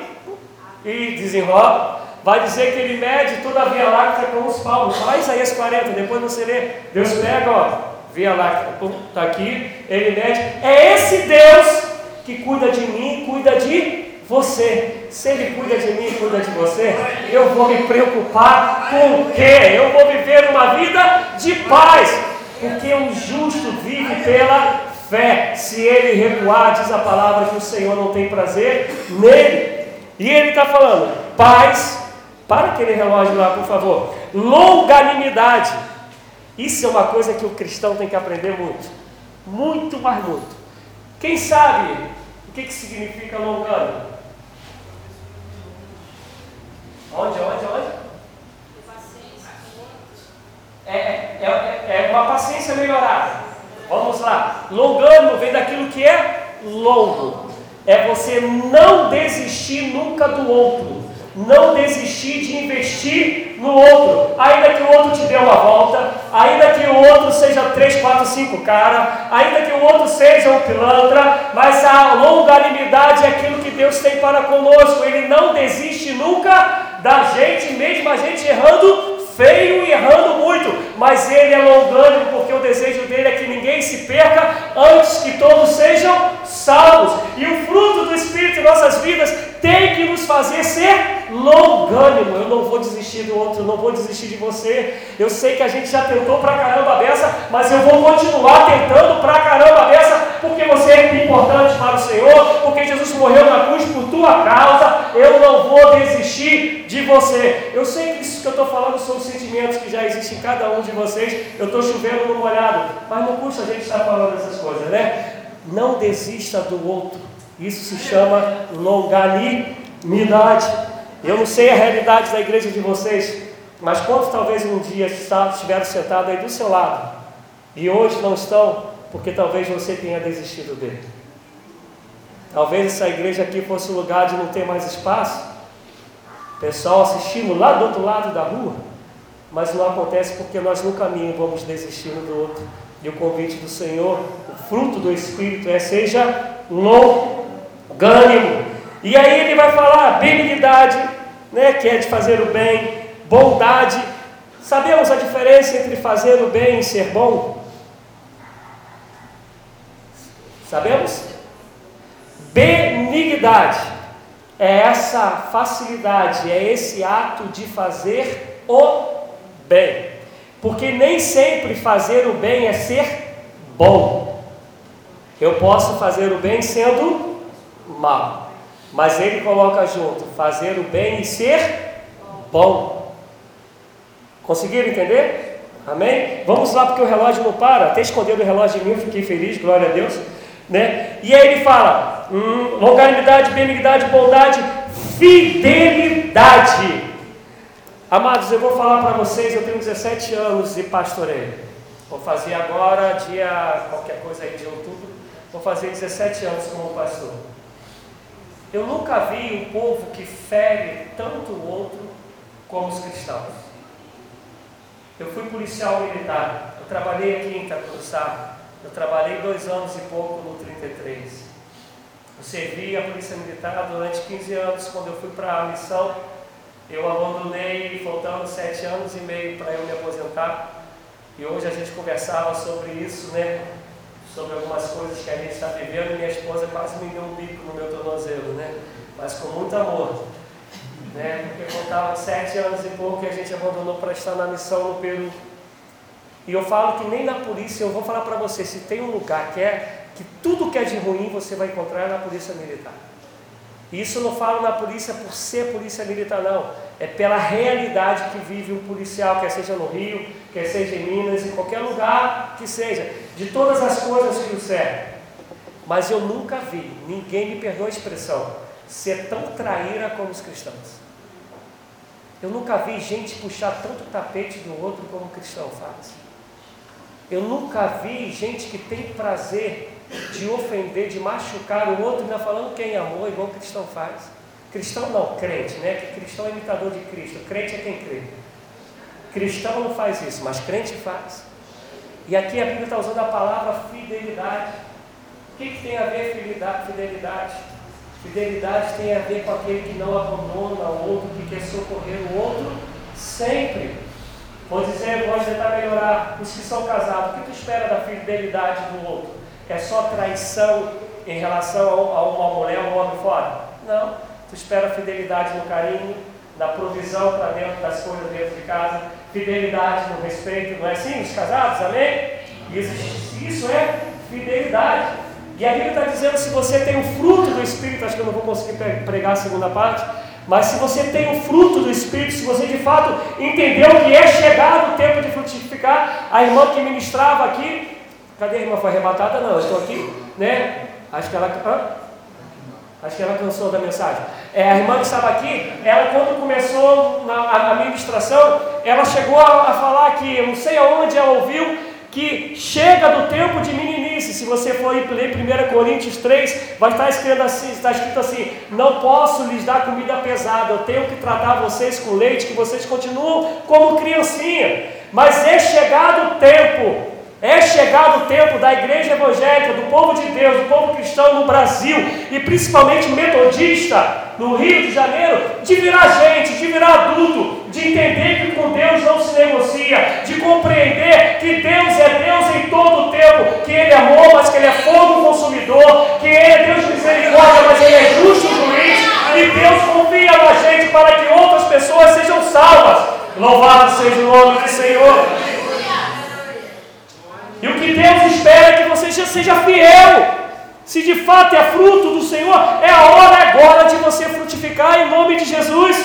e desenrola. Vai dizer que ele mede toda a Via Láctea com os palmos. Fala Isaías 40, depois você lê. Deus pega, ó, Via Láctea, está aqui, ele mede. É esse Deus que cuida de mim, cuida de você, se Ele cuida de mim, cuida de você, eu vou me preocupar com o quê? Eu vou viver uma vida de paz, porque o justo vive pela fé. Se ele recuar, diz a palavra que o Senhor não tem prazer nele. E ele está falando, paz, para aquele relógio lá, por favor, longanimidade. Isso é uma coisa que o cristão tem que aprender muito, muito, mais muito. Quem sabe o que, que significa longânimo? Onde, onde, onde? É, é, é, é uma paciência melhorada. Vamos lá. Longânimo vem daquilo que é longo. É você não desistir nunca do outro. Não desistir de investir no outro. Ainda que o outro te dê uma volta, ainda que o outro seja 3, 4, 5 cara, ainda que o outro seja um pilantra, mas a longanimidade é aquilo que Deus tem para conosco. Ele não desiste nunca da gente, mesmo a gente errando feio e errando muito, mas ele é longânimo porque o desejo dele é que ninguém se perca antes que todos sejam salvos. E o fruto do Espírito em nossas vidas tem que nos fazer ser longânimo. Eu não vou desistir do outro, eu não vou desistir de você. Eu sei que a gente já tentou pra caramba a beça, mas eu vou continuar tentando pra caramba a beça, porque você é importante para o Senhor, porque Jesus morreu na cruz por tua causa. Eu não vou desistir de você. Eu sei que isso que eu estou falando são sentimentos que já existem em cada um de vocês. Eu estou chovendo no molhado, mas não custa a gente estar falando essas coisas, né? Não desista do outro. Isso se chama longanimidade. Eu não sei a realidade da igreja de vocês, mas quantos talvez um dia estiveram sentados aí do seu lado e hoje não estão, porque talvez você tenha desistido dele. Talvez essa igreja aqui fosse o lugar de não ter mais espaço, pessoal assistindo lá do outro lado da rua, mas não acontece porque nós no caminho vamos desistindo do outro. E o convite do Senhor, o fruto do Espírito é seja louco gânimo. E aí ele vai falar benignidade, né, que é de fazer o bem, bondade. Sabemos a diferença entre fazer o bem e ser bom? Sabemos? Benignidade é essa facilidade, é esse ato de fazer o bem. Porque nem sempre fazer o bem é ser bom. Eu posso fazer o bem sendo mal. Mas ele coloca junto fazer o bem e ser bom. Conseguiram entender? Amém? Vamos lá porque o relógio não para. Até escondendo o relógio de mim, fiquei feliz, glória a Deus. Né? E aí ele fala: hum, longanimidade, benignidade, bondade, fidelidade. Amados, eu vou falar para vocês, eu tenho 17 anos de pastoreio. Vou fazer agora, dia qualquer coisa aí de outubro, vou fazer 17 anos como pastor. Eu nunca vi um povo que fere tanto o outro como os cristãos. Eu fui policial militar, eu trabalhei aqui em Itacuruçá, eu trabalhei dois anos e pouco no 33. Eu servi a polícia militar durante 15 anos, quando eu fui para a missão, eu abandonei faltando sete anos e meio para eu me aposentar. E hoje a gente conversava sobre isso, né? Sobre algumas coisas que a gente está vivendo minha esposa quase me deu um bico no meu tornozelo, né? Mas com muito amor. Né? Porque contava sete anos e pouco que a gente abandonou para estar na missão no Peru. E eu falo que nem na polícia, eu vou falar para você, se tem um lugar que é que tudo que é de ruim você vai encontrar na polícia militar. Isso não falo na polícia por ser polícia militar, não. É pela realidade que vive um policial, quer seja no Rio, quer seja em Minas, em qualquer lugar que seja, de todas as coisas que o servem. Mas eu nunca vi, ninguém me perdoa a expressão, ser tão traíra como os cristãos. Eu nunca vi gente puxar tanto tapete do outro como o cristão faz. Eu nunca vi gente que tem prazer de ofender, de machucar o outro, ainda falando quem amou, igual o cristão faz. Cristão não, crente, né? Que cristão é imitador de Cristo. Crente é quem crê. Cristão não faz isso, mas crente faz. E aqui a Bíblia está usando a palavra fidelidade. O que, que tem a ver fidelidade? Fidelidade. Fidelidade tem a ver com aquele que não abandona o outro, que quer socorrer o outro sempre. Vou dizer, vou tentar melhorar os que são casados. O que tu espera da fidelidade do outro? É só traição em relação a uma mulher ou um homem fora? Não. Tu espera fidelidade no carinho, na provisão para dentro das coisas dentro de casa, fidelidade no respeito, não é assim? Os casados, amém? Isso, isso é fidelidade. E a Bíblia está dizendo: se você tem o fruto do Espírito, acho que eu não vou conseguir pregar a segunda parte, mas se você tem o fruto do Espírito, se você de fato entendeu que é chegado o tempo de frutificar, a irmã que ministrava aqui, cadê a irmã? Foi arrebatada? Não, eu estou aqui, né? Acho que ela. Hã? Acho que ela cansou da mensagem. É, a irmã que estava aqui, ela quando começou na, a, a ministração, ela chegou a, a falar que, eu não sei aonde ela ouviu, que chega do tempo de meninice. Se você for ler 1 Coríntios 3, vai estar escrito assim, está escrito assim: não posso lhes dar comida pesada, eu tenho que tratar vocês com leite, que vocês continuam como criancinha. Mas é chegado o tempo é chegado o tempo da igreja evangélica, do povo de Deus, do povo cristão no Brasil e principalmente metodista no Rio de Janeiro, de virar gente, de virar adulto, de entender que com Deus não se negocia, de compreender que Deus é Deus em todo o tempo, que Ele é amor, mas que Ele é fogo consumidor, que Ele é Deus de misericórdia, mas Ele é justo juiz, e Deus pessoas sejam salvas. Louvado seja o nome do Senhor. E o que Deus espera é que você seja fiel. Se de fato é fruto do Senhor, é a hora agora de você frutificar em nome de Jesus.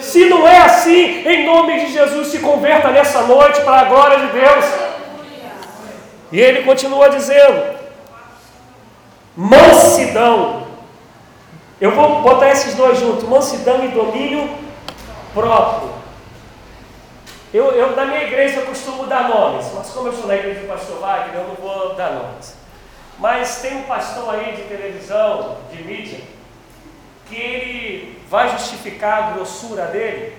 Se não é assim, em nome de Jesus, se converta nessa noite para a glória de Deus. E ele continua dizendo: mansidão. Eu vou botar esses dois juntos: mansidão e domínio próprio. Eu, eu, na minha igreja, eu costumo dar nomes, mas como eu estou na igreja do pastor Wagner, eu não vou dar nomes. Mas tem um pastor aí de televisão, de mídia, que ele vai justificar a grossura dele.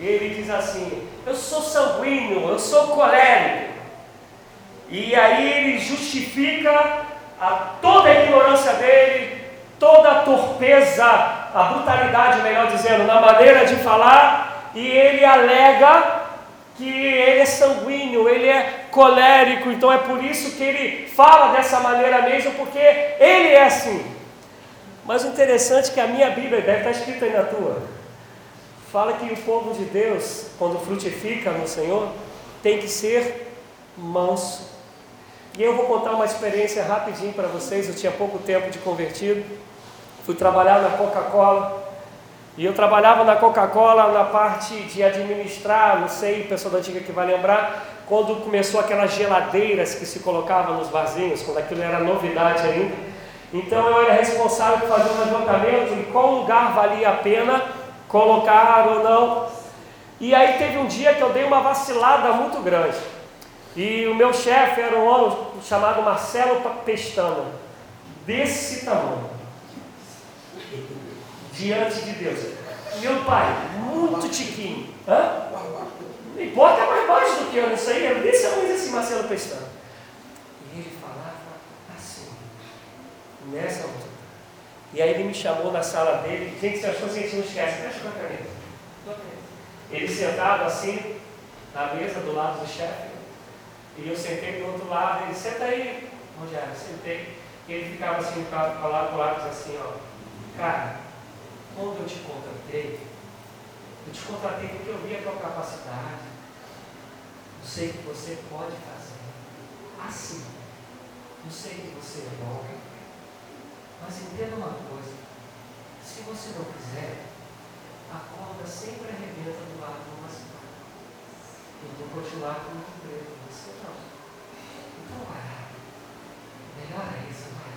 Ele diz assim: Eu sou sanguíneo, eu sou colérico. E aí ele justifica a toda a ignorância dele, toda a torpeza, a brutalidade, melhor dizendo, na maneira de falar, e ele alega que ele é sanguíneo, ele é colérico, então é por isso que ele fala dessa maneira mesmo, porque ele é assim. Mas o interessante é que a minha Bíblia, deve estar escrita aí na tua, fala que o povo de Deus, quando frutifica no Senhor, tem que ser manso. E eu vou contar uma experiência rapidinho para vocês. Eu tinha pouco tempo de convertido, fui trabalhar na Coca-Cola. E eu trabalhava na Coca-Cola na parte de administrar, não sei, o pessoal da antiga que vai lembrar, quando começou aquelas geladeiras que se colocavam nos barzinhos, quando aquilo era novidade ainda. Então eu era responsável por fazer um levantamento em qual lugar valia a pena colocar ou não. E aí teve um dia que eu dei uma vacilada muito grande. E o meu chefe era um homem chamado Marcelo Pestana, desse tamanho, diante de Deus. Meu pai, muito tiquinho. Hã? Importa, é mais baixo do que eu, não sei, era desse tamanho assim, Marcelo Pestana. E ele falava assim, nessa altura. E aí ele me chamou na sala dele, gente, se as coisas a gente não esquece, deixa eu caneta. Ele sentado assim, na mesa do lado do chefe, e eu sentei do outro lado, ele, senta aí, Rogério, sentei. E ele ficava assim, para lado, para lado, assim, ó. Cara, quando eu te contratei, eu te contratei porque eu vi a tua capacidade. Eu sei que você pode fazer. Assim. Eu sei que você é bom. Mas entenda uma coisa. Se você não quiser, a corda sempre arrebenta do lado do uma Eu vou continuar com o emprego. Melhor é isso, pai.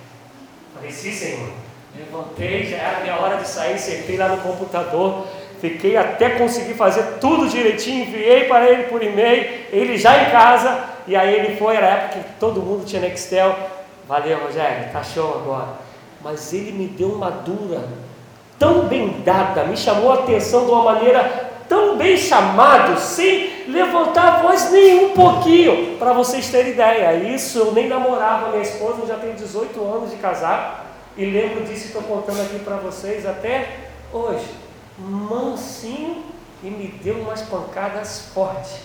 Falei, sim, Senhor. Levantei, já era minha hora de sair, sentei lá no computador, fiquei até conseguir fazer tudo direitinho, enviei para ele por e-mail, ele já em casa, e aí ele foi, era a época que todo mundo tinha Nextel. Valeu, Rogério, tá show agora. Mas ele me deu uma dura, tão bem dada, me chamou a atenção de uma maneira tão bem chamado, sem levantar a voz nem um pouquinho, para vocês terem ideia. Isso eu nem namorava minha esposa, já tenho 18 anos de casar, e lembro disso estou contando aqui para vocês até hoje. Mansinho e me deu umas pancadas fortes.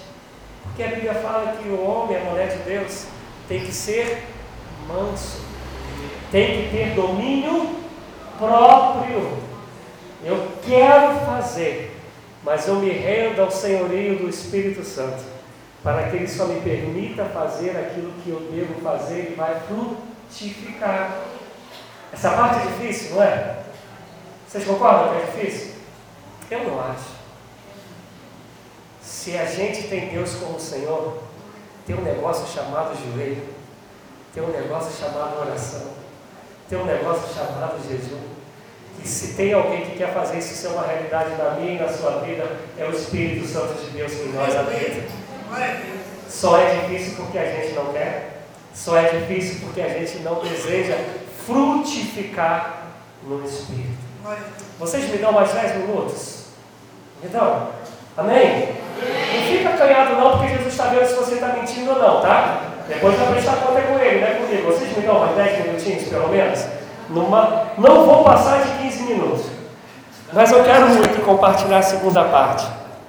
Porque a Bíblia fala que o homem, a mulher de Deus, tem que ser manso, tem que ter domínio próprio. Eu quero fazer mas eu me rendo ao senhorio do Espírito Santo, para que ele só me permita fazer aquilo que eu devo fazer e vai frutificar. Essa parte é difícil, não é? Vocês concordam que é difícil? Eu não acho. Se a gente tem Deus como Senhor, tem um negócio chamado joelho, tem um negócio chamado oração, tem um negócio chamado jejum. E se tem alguém que quer fazer isso ser uma realidade na minha e na sua vida, é o Espírito Santo de Deus que nós habita. Só é difícil porque a gente não quer, só é difícil porque a gente não deseja frutificar no Espírito. Vocês me dão mais 10 minutos? Me dão? Amém? Não fica acanhado não, porque Jesus está vendo se você está mentindo ou não, tá? Depois vai prestar conta com ele, não é comigo. Vocês me dão mais 10 minutinhos, pelo menos? Numa, não vou passar de 15 minutos. Mas eu quero muito compartilhar a segunda parte.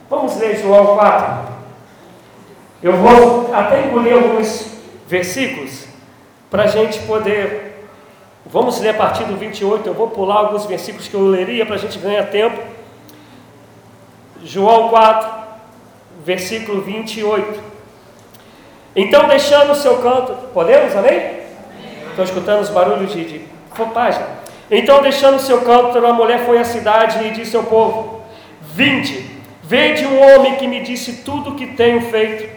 Vamos ler João 4. Eu vou até engolir alguns versículos para a gente poder. Vamos ler a partir do 28. Eu vou pular alguns versículos que eu leria para a gente ganhar tempo. João 4, versículo 28. Então, deixando o seu canto, podemos, amém? Estou escutando os barulhos de, de página. Então, deixando o seu canto, a mulher foi à cidade e disse ao povo: Vinde, vede um homem que me disse tudo o que tenho feito.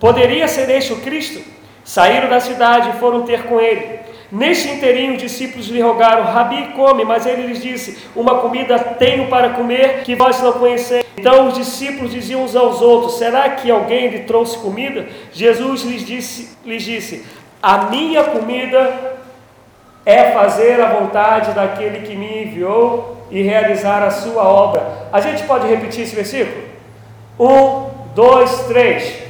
Poderia ser este o Cristo? Saíram da cidade e foram ter com ele. Neste inteirinho, os discípulos lhe rogaram: Rabi, come. Mas ele lhes disse: Uma comida tenho para comer que vós não conheceis. Então os discípulos diziam uns aos outros: Será que alguém lhe trouxe comida? Jesus lhes disse: lhes disse A minha comida é fazer a vontade daquele que me enviou e realizar a sua obra. A gente pode repetir esse versículo? Um, dois, três.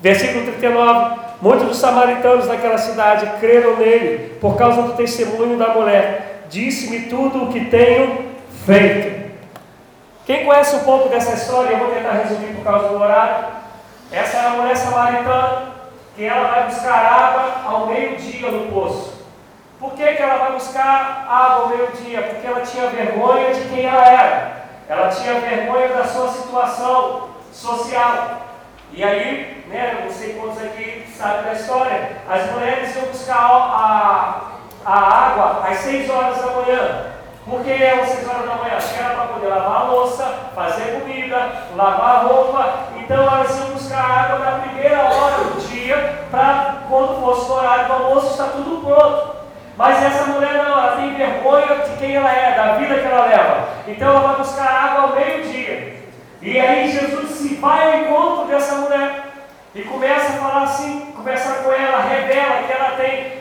Versículo 39: Muitos dos samaritanos daquela cidade creram nele por causa do testemunho da mulher. Disse-me tudo o que tenho feito. Quem conhece um pouco dessa história, eu vou tentar resumir por causa do horário. Essa é a mulher samaritana que ela vai buscar água ao meio-dia no poço. Por que, que ela vai buscar água ao meio-dia? Porque ela tinha vergonha de quem ela era. Ela tinha vergonha da sua situação social. E aí, né, não sei quantos aqui sabem da história, as mulheres iam buscar a, a água às 6 horas da manhã. Por que é às 6 horas da manhã? Porque era para poder lavar a louça, fazer comida, lavar a roupa. Então elas iam buscar água na primeira hora do dia, para quando fosse o horário do almoço, está tudo pronto. Mas essa mulher não, ela tem vergonha de quem ela é, da vida que ela leva. Então ela vai buscar água ao meio-dia. E aí Jesus se vai ao encontro dessa mulher e começa a falar assim, começa com ela, revela que ela tem,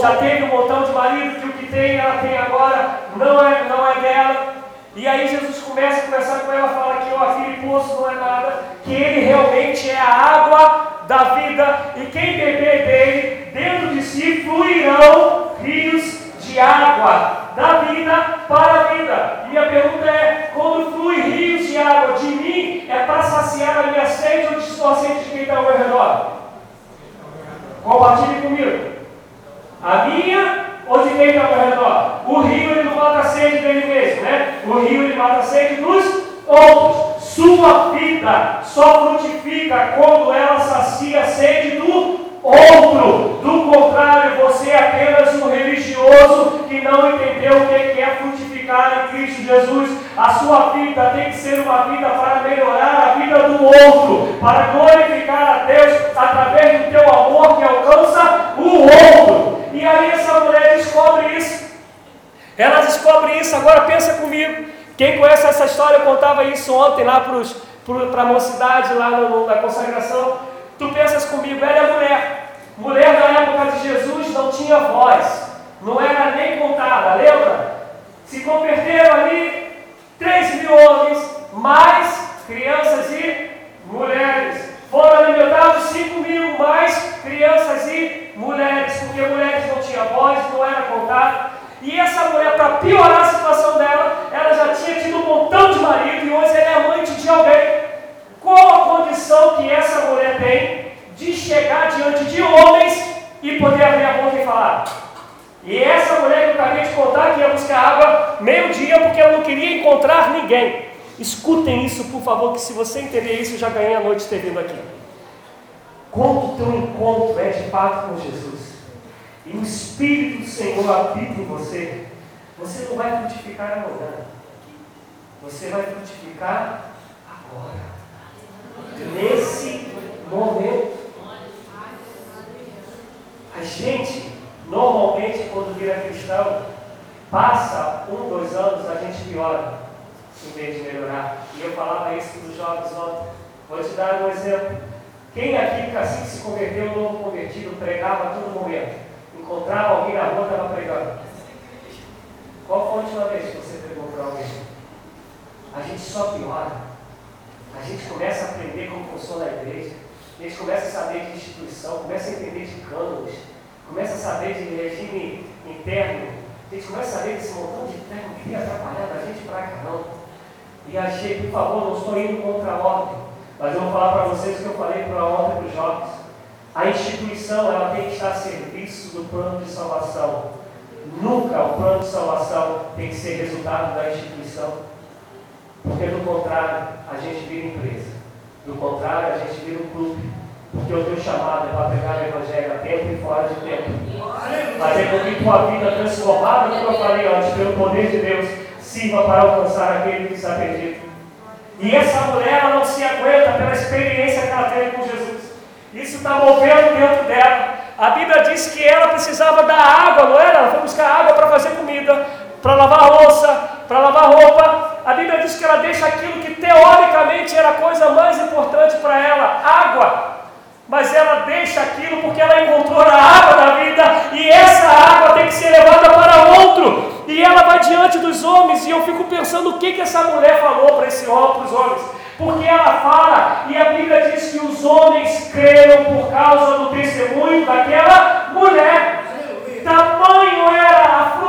já teve um montão de marido, que o que tem, ela tem agora, não é, não é dela. E aí Jesus começa a conversar com ela, fala que oh, aquele poço não é nada, que ele realmente é a água da vida, e quem beber dele, dentro de si fluirão rios de água da vida para a vida. E minha pergunta é: quando flui rios de água de mim, é para saciar a minha sede ou estou a sede de quem está ao meu redor? Compartilhe comigo. A minha ou de quem está ao meu redor? O rio ele não mata a sede dele mesmo, né? O rio ele mata a sede dos outros. Sua vida só frutifica quando ela sacia a sede do outro. Do contrário, você é apenas um religioso que não entendeu o que é frutificar em Cristo Jesus. A sua vida tem que ser uma vida para melhorar a vida do outro, para glorificar a Deus através do teu amor que alcança o outro. E aí essa mulher descobre isso. Ela descobre isso, agora pensa comigo. Quem conhece essa história, eu contava isso ontem lá para a mocidade, lá no, no, na consagração. Tu pensas comigo, ela é mulher. Mulher na época de Jesus não tinha voz, não era nem contada, lembra? Se converteram ali 3 mil homens, mais crianças e mulheres. Foram alimentados 5 mil, mais crianças e mulheres, porque mulheres não tinham voz, não era contada. E essa mulher, para piorar a situação dela, ela já tinha tido um montão de marido e hoje ela é amante de alguém. Qual a condição que essa mulher tem de chegar diante de homens e poder abrir a boca e falar? E essa mulher que eu acabei de contar que ia buscar água meio-dia porque ela não queria encontrar ninguém. Escutem isso, por favor, que se você entender isso, já ganhei a noite ter vindo aqui. Quando o teu encontro é de fato com Jesus, e o Espírito do Senhor habita em você, você não vai frutificar amanhã. Você vai frutificar agora nesse momento. A gente, normalmente, quando vira cristão, passa um, dois anos, a gente piora, em vez de melhorar. E eu falava isso para os jovens ontem. Vou te dar um exemplo. Quem aqui, assim que se converteu, novo convertido, pregava a todo momento? Encontrava alguém na rua, estava pregando. Qual foi a última vez que você pregou para alguém? A gente só piora. A gente começa a aprender como funciona a igreja, a gente começa a saber de instituição, começa a entender de cânones, começa a saber de regime interno, a gente começa a saber desse montão de termo que tem atrapalhado a gente para caramba. E achei, por favor, não estou indo contra a ordem, mas eu vou falar para vocês o que eu falei para a ordem para os jovens. A instituição ela tem que estar a serviço do plano de salvação. Nunca o plano de salvação tem que ser resultado da instituição. Porque do contrário, a gente vira empresa. Do contrário, a gente vira um clube. Porque o teu chamado é para pregar o Evangelho a tempo e fora de tempo. Fazer com que tua vida transformada, como eu falei antes, pelo poder de Deus, sirva para alcançar aquele que está perdido. E essa mulher ela não se aguenta pela experiência que ela teve com Jesus. Isso está movendo dentro dela. A Bíblia diz que ela precisava da água, não era? Ela foi buscar água para fazer comida, para lavar louça, para lavar roupa. A Bíblia diz que ela deixa aquilo que teoricamente era a coisa mais importante para ela, água. Mas ela deixa aquilo porque ela encontrou a água da vida e essa água tem que ser levada para outro. E ela vai diante dos homens e eu fico pensando o que, que essa mulher falou para esse homem, para os homens. Porque ela fala, e a Bíblia diz que os homens creram por causa do testemunho daquela mulher. Tamanho era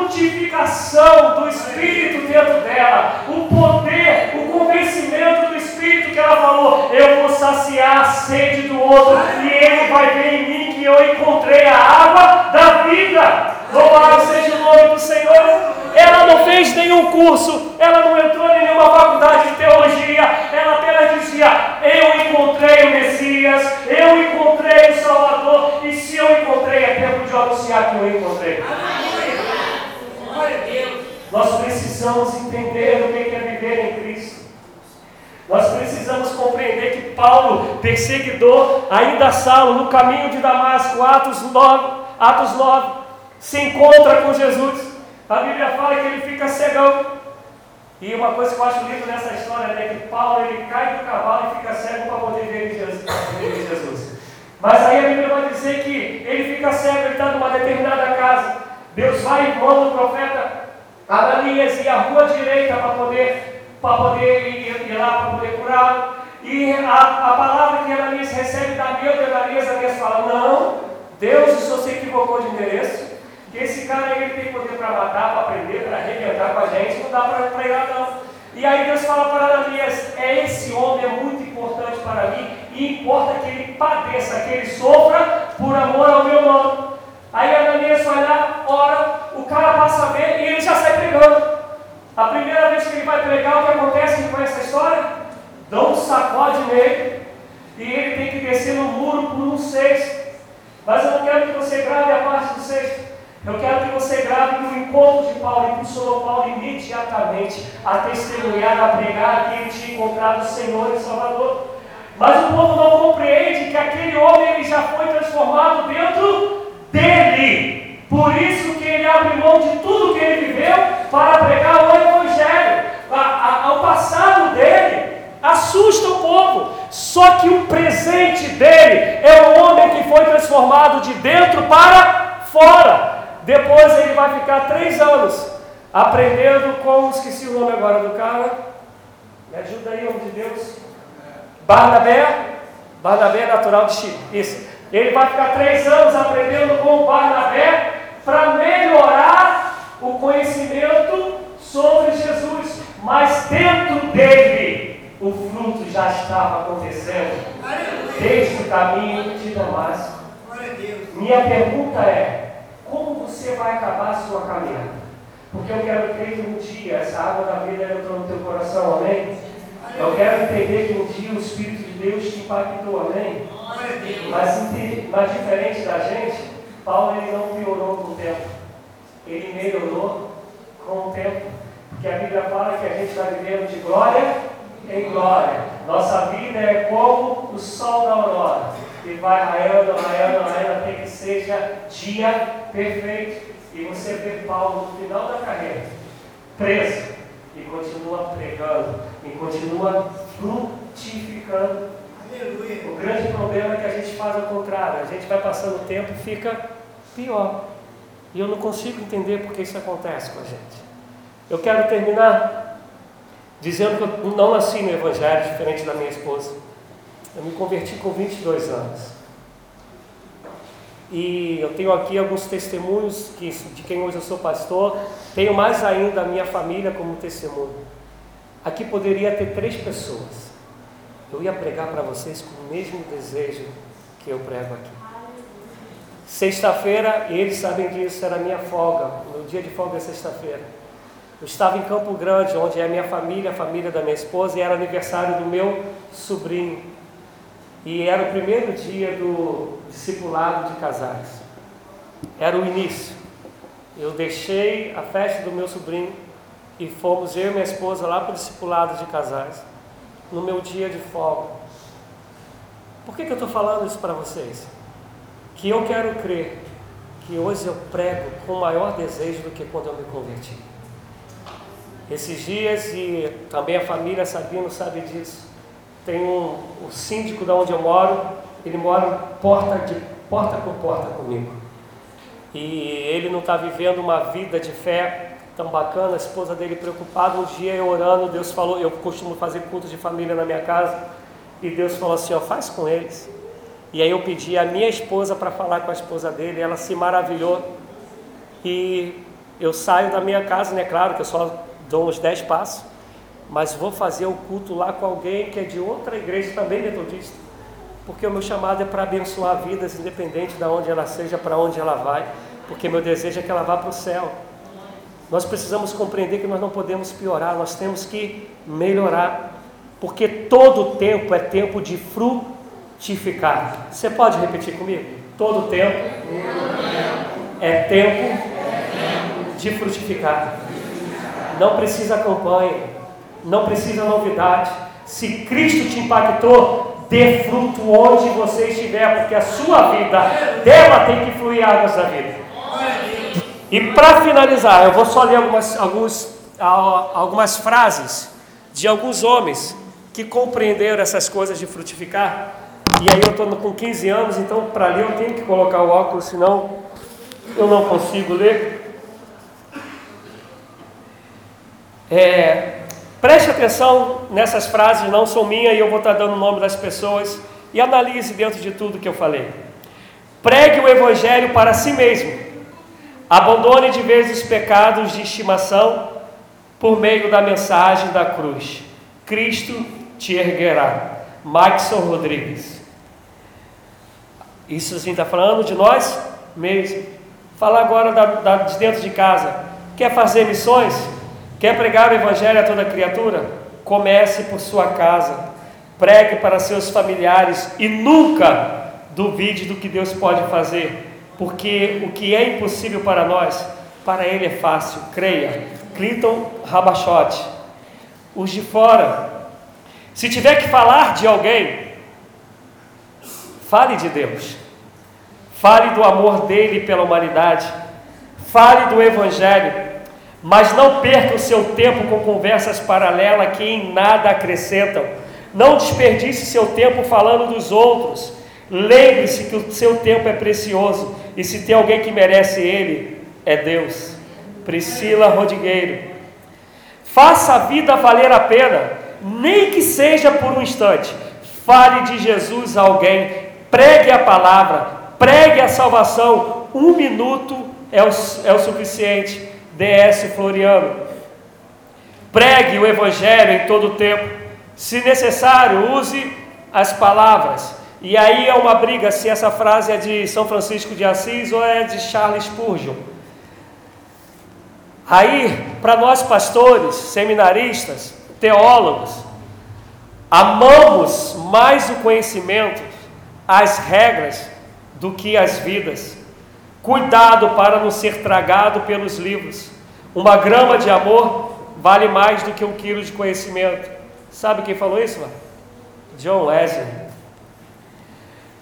frutificação do Espírito dentro dela, o poder, o convencimento do Espírito que ela falou: Eu vou saciar a sede do outro, e ele vai ver em mim que eu encontrei a água da vida. Louvado seja o nome do Senhor. Ela não fez nenhum curso, ela não entrou em nenhuma faculdade de teologia, ela apenas dizia: Eu encontrei o Messias, eu encontrei o Salvador, e se eu encontrei, é tempo de anunciar que eu encontrei. Nós precisamos entender o que é viver em Cristo. Nós precisamos compreender que Paulo, perseguidor, ainda Saulo, no caminho de Damasco, Atos 9, Atos 9 se encontra com Jesus. A Bíblia fala que ele fica cegão. E uma coisa que eu acho linda nessa história é que Paulo ele cai do cavalo e fica cego para poder ver Jesus. Mas aí a Bíblia vai dizer que ele fica cego, ele está numa determinada casa. Deus vai e manda o profeta Ananias ir à rua direita para poder, para poder ir, ir lá para poder curá-lo. E a, a palavra que Ananias recebe da meio de Ananias, Ananias fala: Não, Deus, o senhor se equivocou de endereço. Que esse cara ele tem poder para matar, para prender, para arrebentar com a gente, não dá para ir não. E aí Deus fala para Ananias, é esse homem é muito importante para mim, e importa que ele padeça, que ele sofra por amor ao meu nome. Aí Ananias vai lá, ora, o cara passa a ver e ele já sai pregando. A primeira vez que ele vai pregar, o que acontece com essa história? Dão um sacode nele e ele tem que descer no muro por um sexto. Mas eu não quero que você grave a parte do sexto. Eu quero que você grave que o encontro de Paulo impulsionou Paulo imediatamente a testemunhar, a pregar que ele tinha encontrado o Senhor e Salvador. Mas o povo não compreende que aquele homem ele já foi transformado dentro dele. Por isso que ele abre mão de tudo que ele viveu para pregar o Evangelho. O passado dele assusta o povo. Só que o presente dele é o homem que foi transformado de dentro para fora. Depois ele vai ficar três anos aprendendo com, esqueci o nome agora do cara, me ajuda aí, homem de Deus, Barnabé, Barnabé natural de Chile, isso. Ele vai ficar três anos aprendendo com Barnabé para melhorar o conhecimento sobre Jesus, mas dentro dele o fruto já estava acontecendo. Desde o caminho de Damasco. Minha pergunta é: como você vai acabar a sua caminhada. Porque eu quero crer que um dia essa água da vida entrou no teu coração, amém? Eu quero entender que um dia o Espírito de Deus te impactou, amém? Mas, mas diferente da gente, Paulo ele não piorou com o tempo. Ele melhorou com o tempo. Porque a Bíblia fala que a gente está vivendo de glória em glória. Nossa vida é como o sol da aurora e vai raiando, raiando, raiando, até que seja dia perfeito. E você vê Paulo no final da carreira, preso, e continua pregando, e continua frutificando. Aleluia. O grande problema é que a gente faz ao contrário, a gente vai passando o tempo e fica pior. E eu não consigo entender porque isso acontece com a gente. Eu quero terminar dizendo que eu não nasci no Evangelho, diferente da minha esposa. Eu me converti com 22 anos. E eu tenho aqui alguns testemunhos que, de quem hoje eu sou pastor. Tenho mais ainda a minha família como testemunho. Aqui poderia ter três pessoas. Eu ia pregar para vocês com o mesmo desejo que eu prego aqui. Sexta-feira, eles sabem disso, era minha folga. Meu dia de folga é sexta-feira. Eu estava em Campo Grande, onde é a minha família, a família da minha esposa, e era aniversário do meu sobrinho. E era o primeiro dia do discipulado de casais. Era o início. Eu deixei a festa do meu sobrinho e fomos eu e minha esposa lá para o discipulado de casais, no meu dia de folga. Por que, que eu estou falando isso para vocês? Que eu quero crer que hoje eu prego com maior desejo do que quando eu me converti. Esses dias, e também a família Sabino sabe disso, tem um, síndico da onde eu moro, ele mora porta, de, porta por porta comigo. E ele não está vivendo uma vida de fé tão bacana, a esposa dele preocupada. Um dia eu orando, Deus falou, eu costumo fazer cultos de família na minha casa, e Deus falou assim: ó, faz com eles. E aí eu pedi a minha esposa para falar com a esposa dele, ela se maravilhou. E eu saio da minha casa, né? Claro que eu só dou uns 10 passos, mas vou fazer o culto lá com alguém que é de outra igreja também metodista. Porque o meu chamado é para abençoar vidas, independente de onde ela seja, para onde ela vai, porque meu desejo é que ela vá para o céu. Nós precisamos compreender que nós não podemos piorar, nós temos que melhorar, porque todo tempo é tempo de frutificar. Você pode repetir comigo? Todo tempo é tempo de frutificar. Não precisa campanha, não precisa novidade. Se Cristo te impactou, dê fruto onde você estiver, porque a sua vida, dela tem que fluir águas da vida. E para finalizar, eu vou só ler algumas, alguns, algumas frases de alguns homens que compreenderam essas coisas de frutificar. E aí eu estou com 15 anos, então para ler eu tenho que colocar o óculos, senão eu não consigo ler. É, preste atenção nessas frases, não são minhas e eu vou estar dando o nome das pessoas e analise dentro de tudo que eu falei. Pregue o Evangelho para si mesmo Abandone de vez os pecados de estimação por meio da mensagem da cruz. Cristo te erguerá. Maxson Rodrigues. Isso assim está falando de nós mesmo. Fala agora da, da, de dentro de casa. Quer fazer missões? Quer pregar o Evangelho a toda criatura? Comece por sua casa. Pregue para seus familiares e nunca duvide do que Deus pode fazer porque o que é impossível para nós, para Ele é fácil, creia. Clinton Rabachote. Os de fora, se tiver que falar de alguém, fale de Deus, fale do amor dele pela humanidade, fale do Evangelho, mas não perca o seu tempo com conversas paralelas que em nada acrescentam. Não desperdice seu tempo falando dos outros. Lembre-se que o seu tempo é precioso e se tem alguém que merece ele, é Deus. Priscila Rodrigueiro. Faça a vida valer a pena, nem que seja por um instante. Fale de Jesus a alguém, pregue a palavra, pregue a salvação. Um minuto é o, é o suficiente. DS Floriano. Pregue o Evangelho em todo o tempo. Se necessário, use as palavras. E aí é uma briga se essa frase é de São Francisco de Assis ou é de Charles Spurgeon. Aí, para nós pastores, seminaristas, teólogos, amamos mais o conhecimento, as regras, do que as vidas. Cuidado para não ser tragado pelos livros. Uma grama de amor vale mais do que um quilo de conhecimento. Sabe quem falou isso? Mano? John Wesley.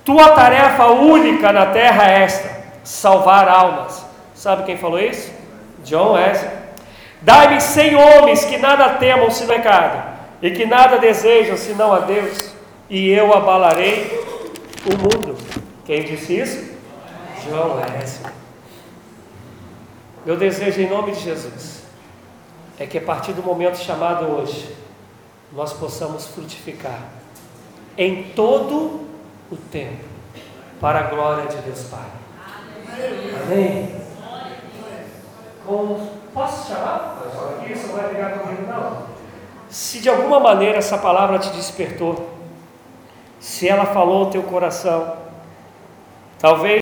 Tua tarefa única na terra é esta: salvar almas. Sabe quem falou isso? John Wesley. Dai-me cem homens que nada temam se pecado, e que nada desejam senão a Deus, e eu abalarei o mundo. Quem disse isso? John Wesley. Meu desejo em nome de Jesus é que a partir do momento chamado hoje, nós possamos frutificar em todo o tempo, para a glória de Deus Pai. Amém? Com, posso chamar? Isso vai ligar comigo, não. Se de alguma maneira essa palavra te despertou, se ela falou ao teu coração, talvez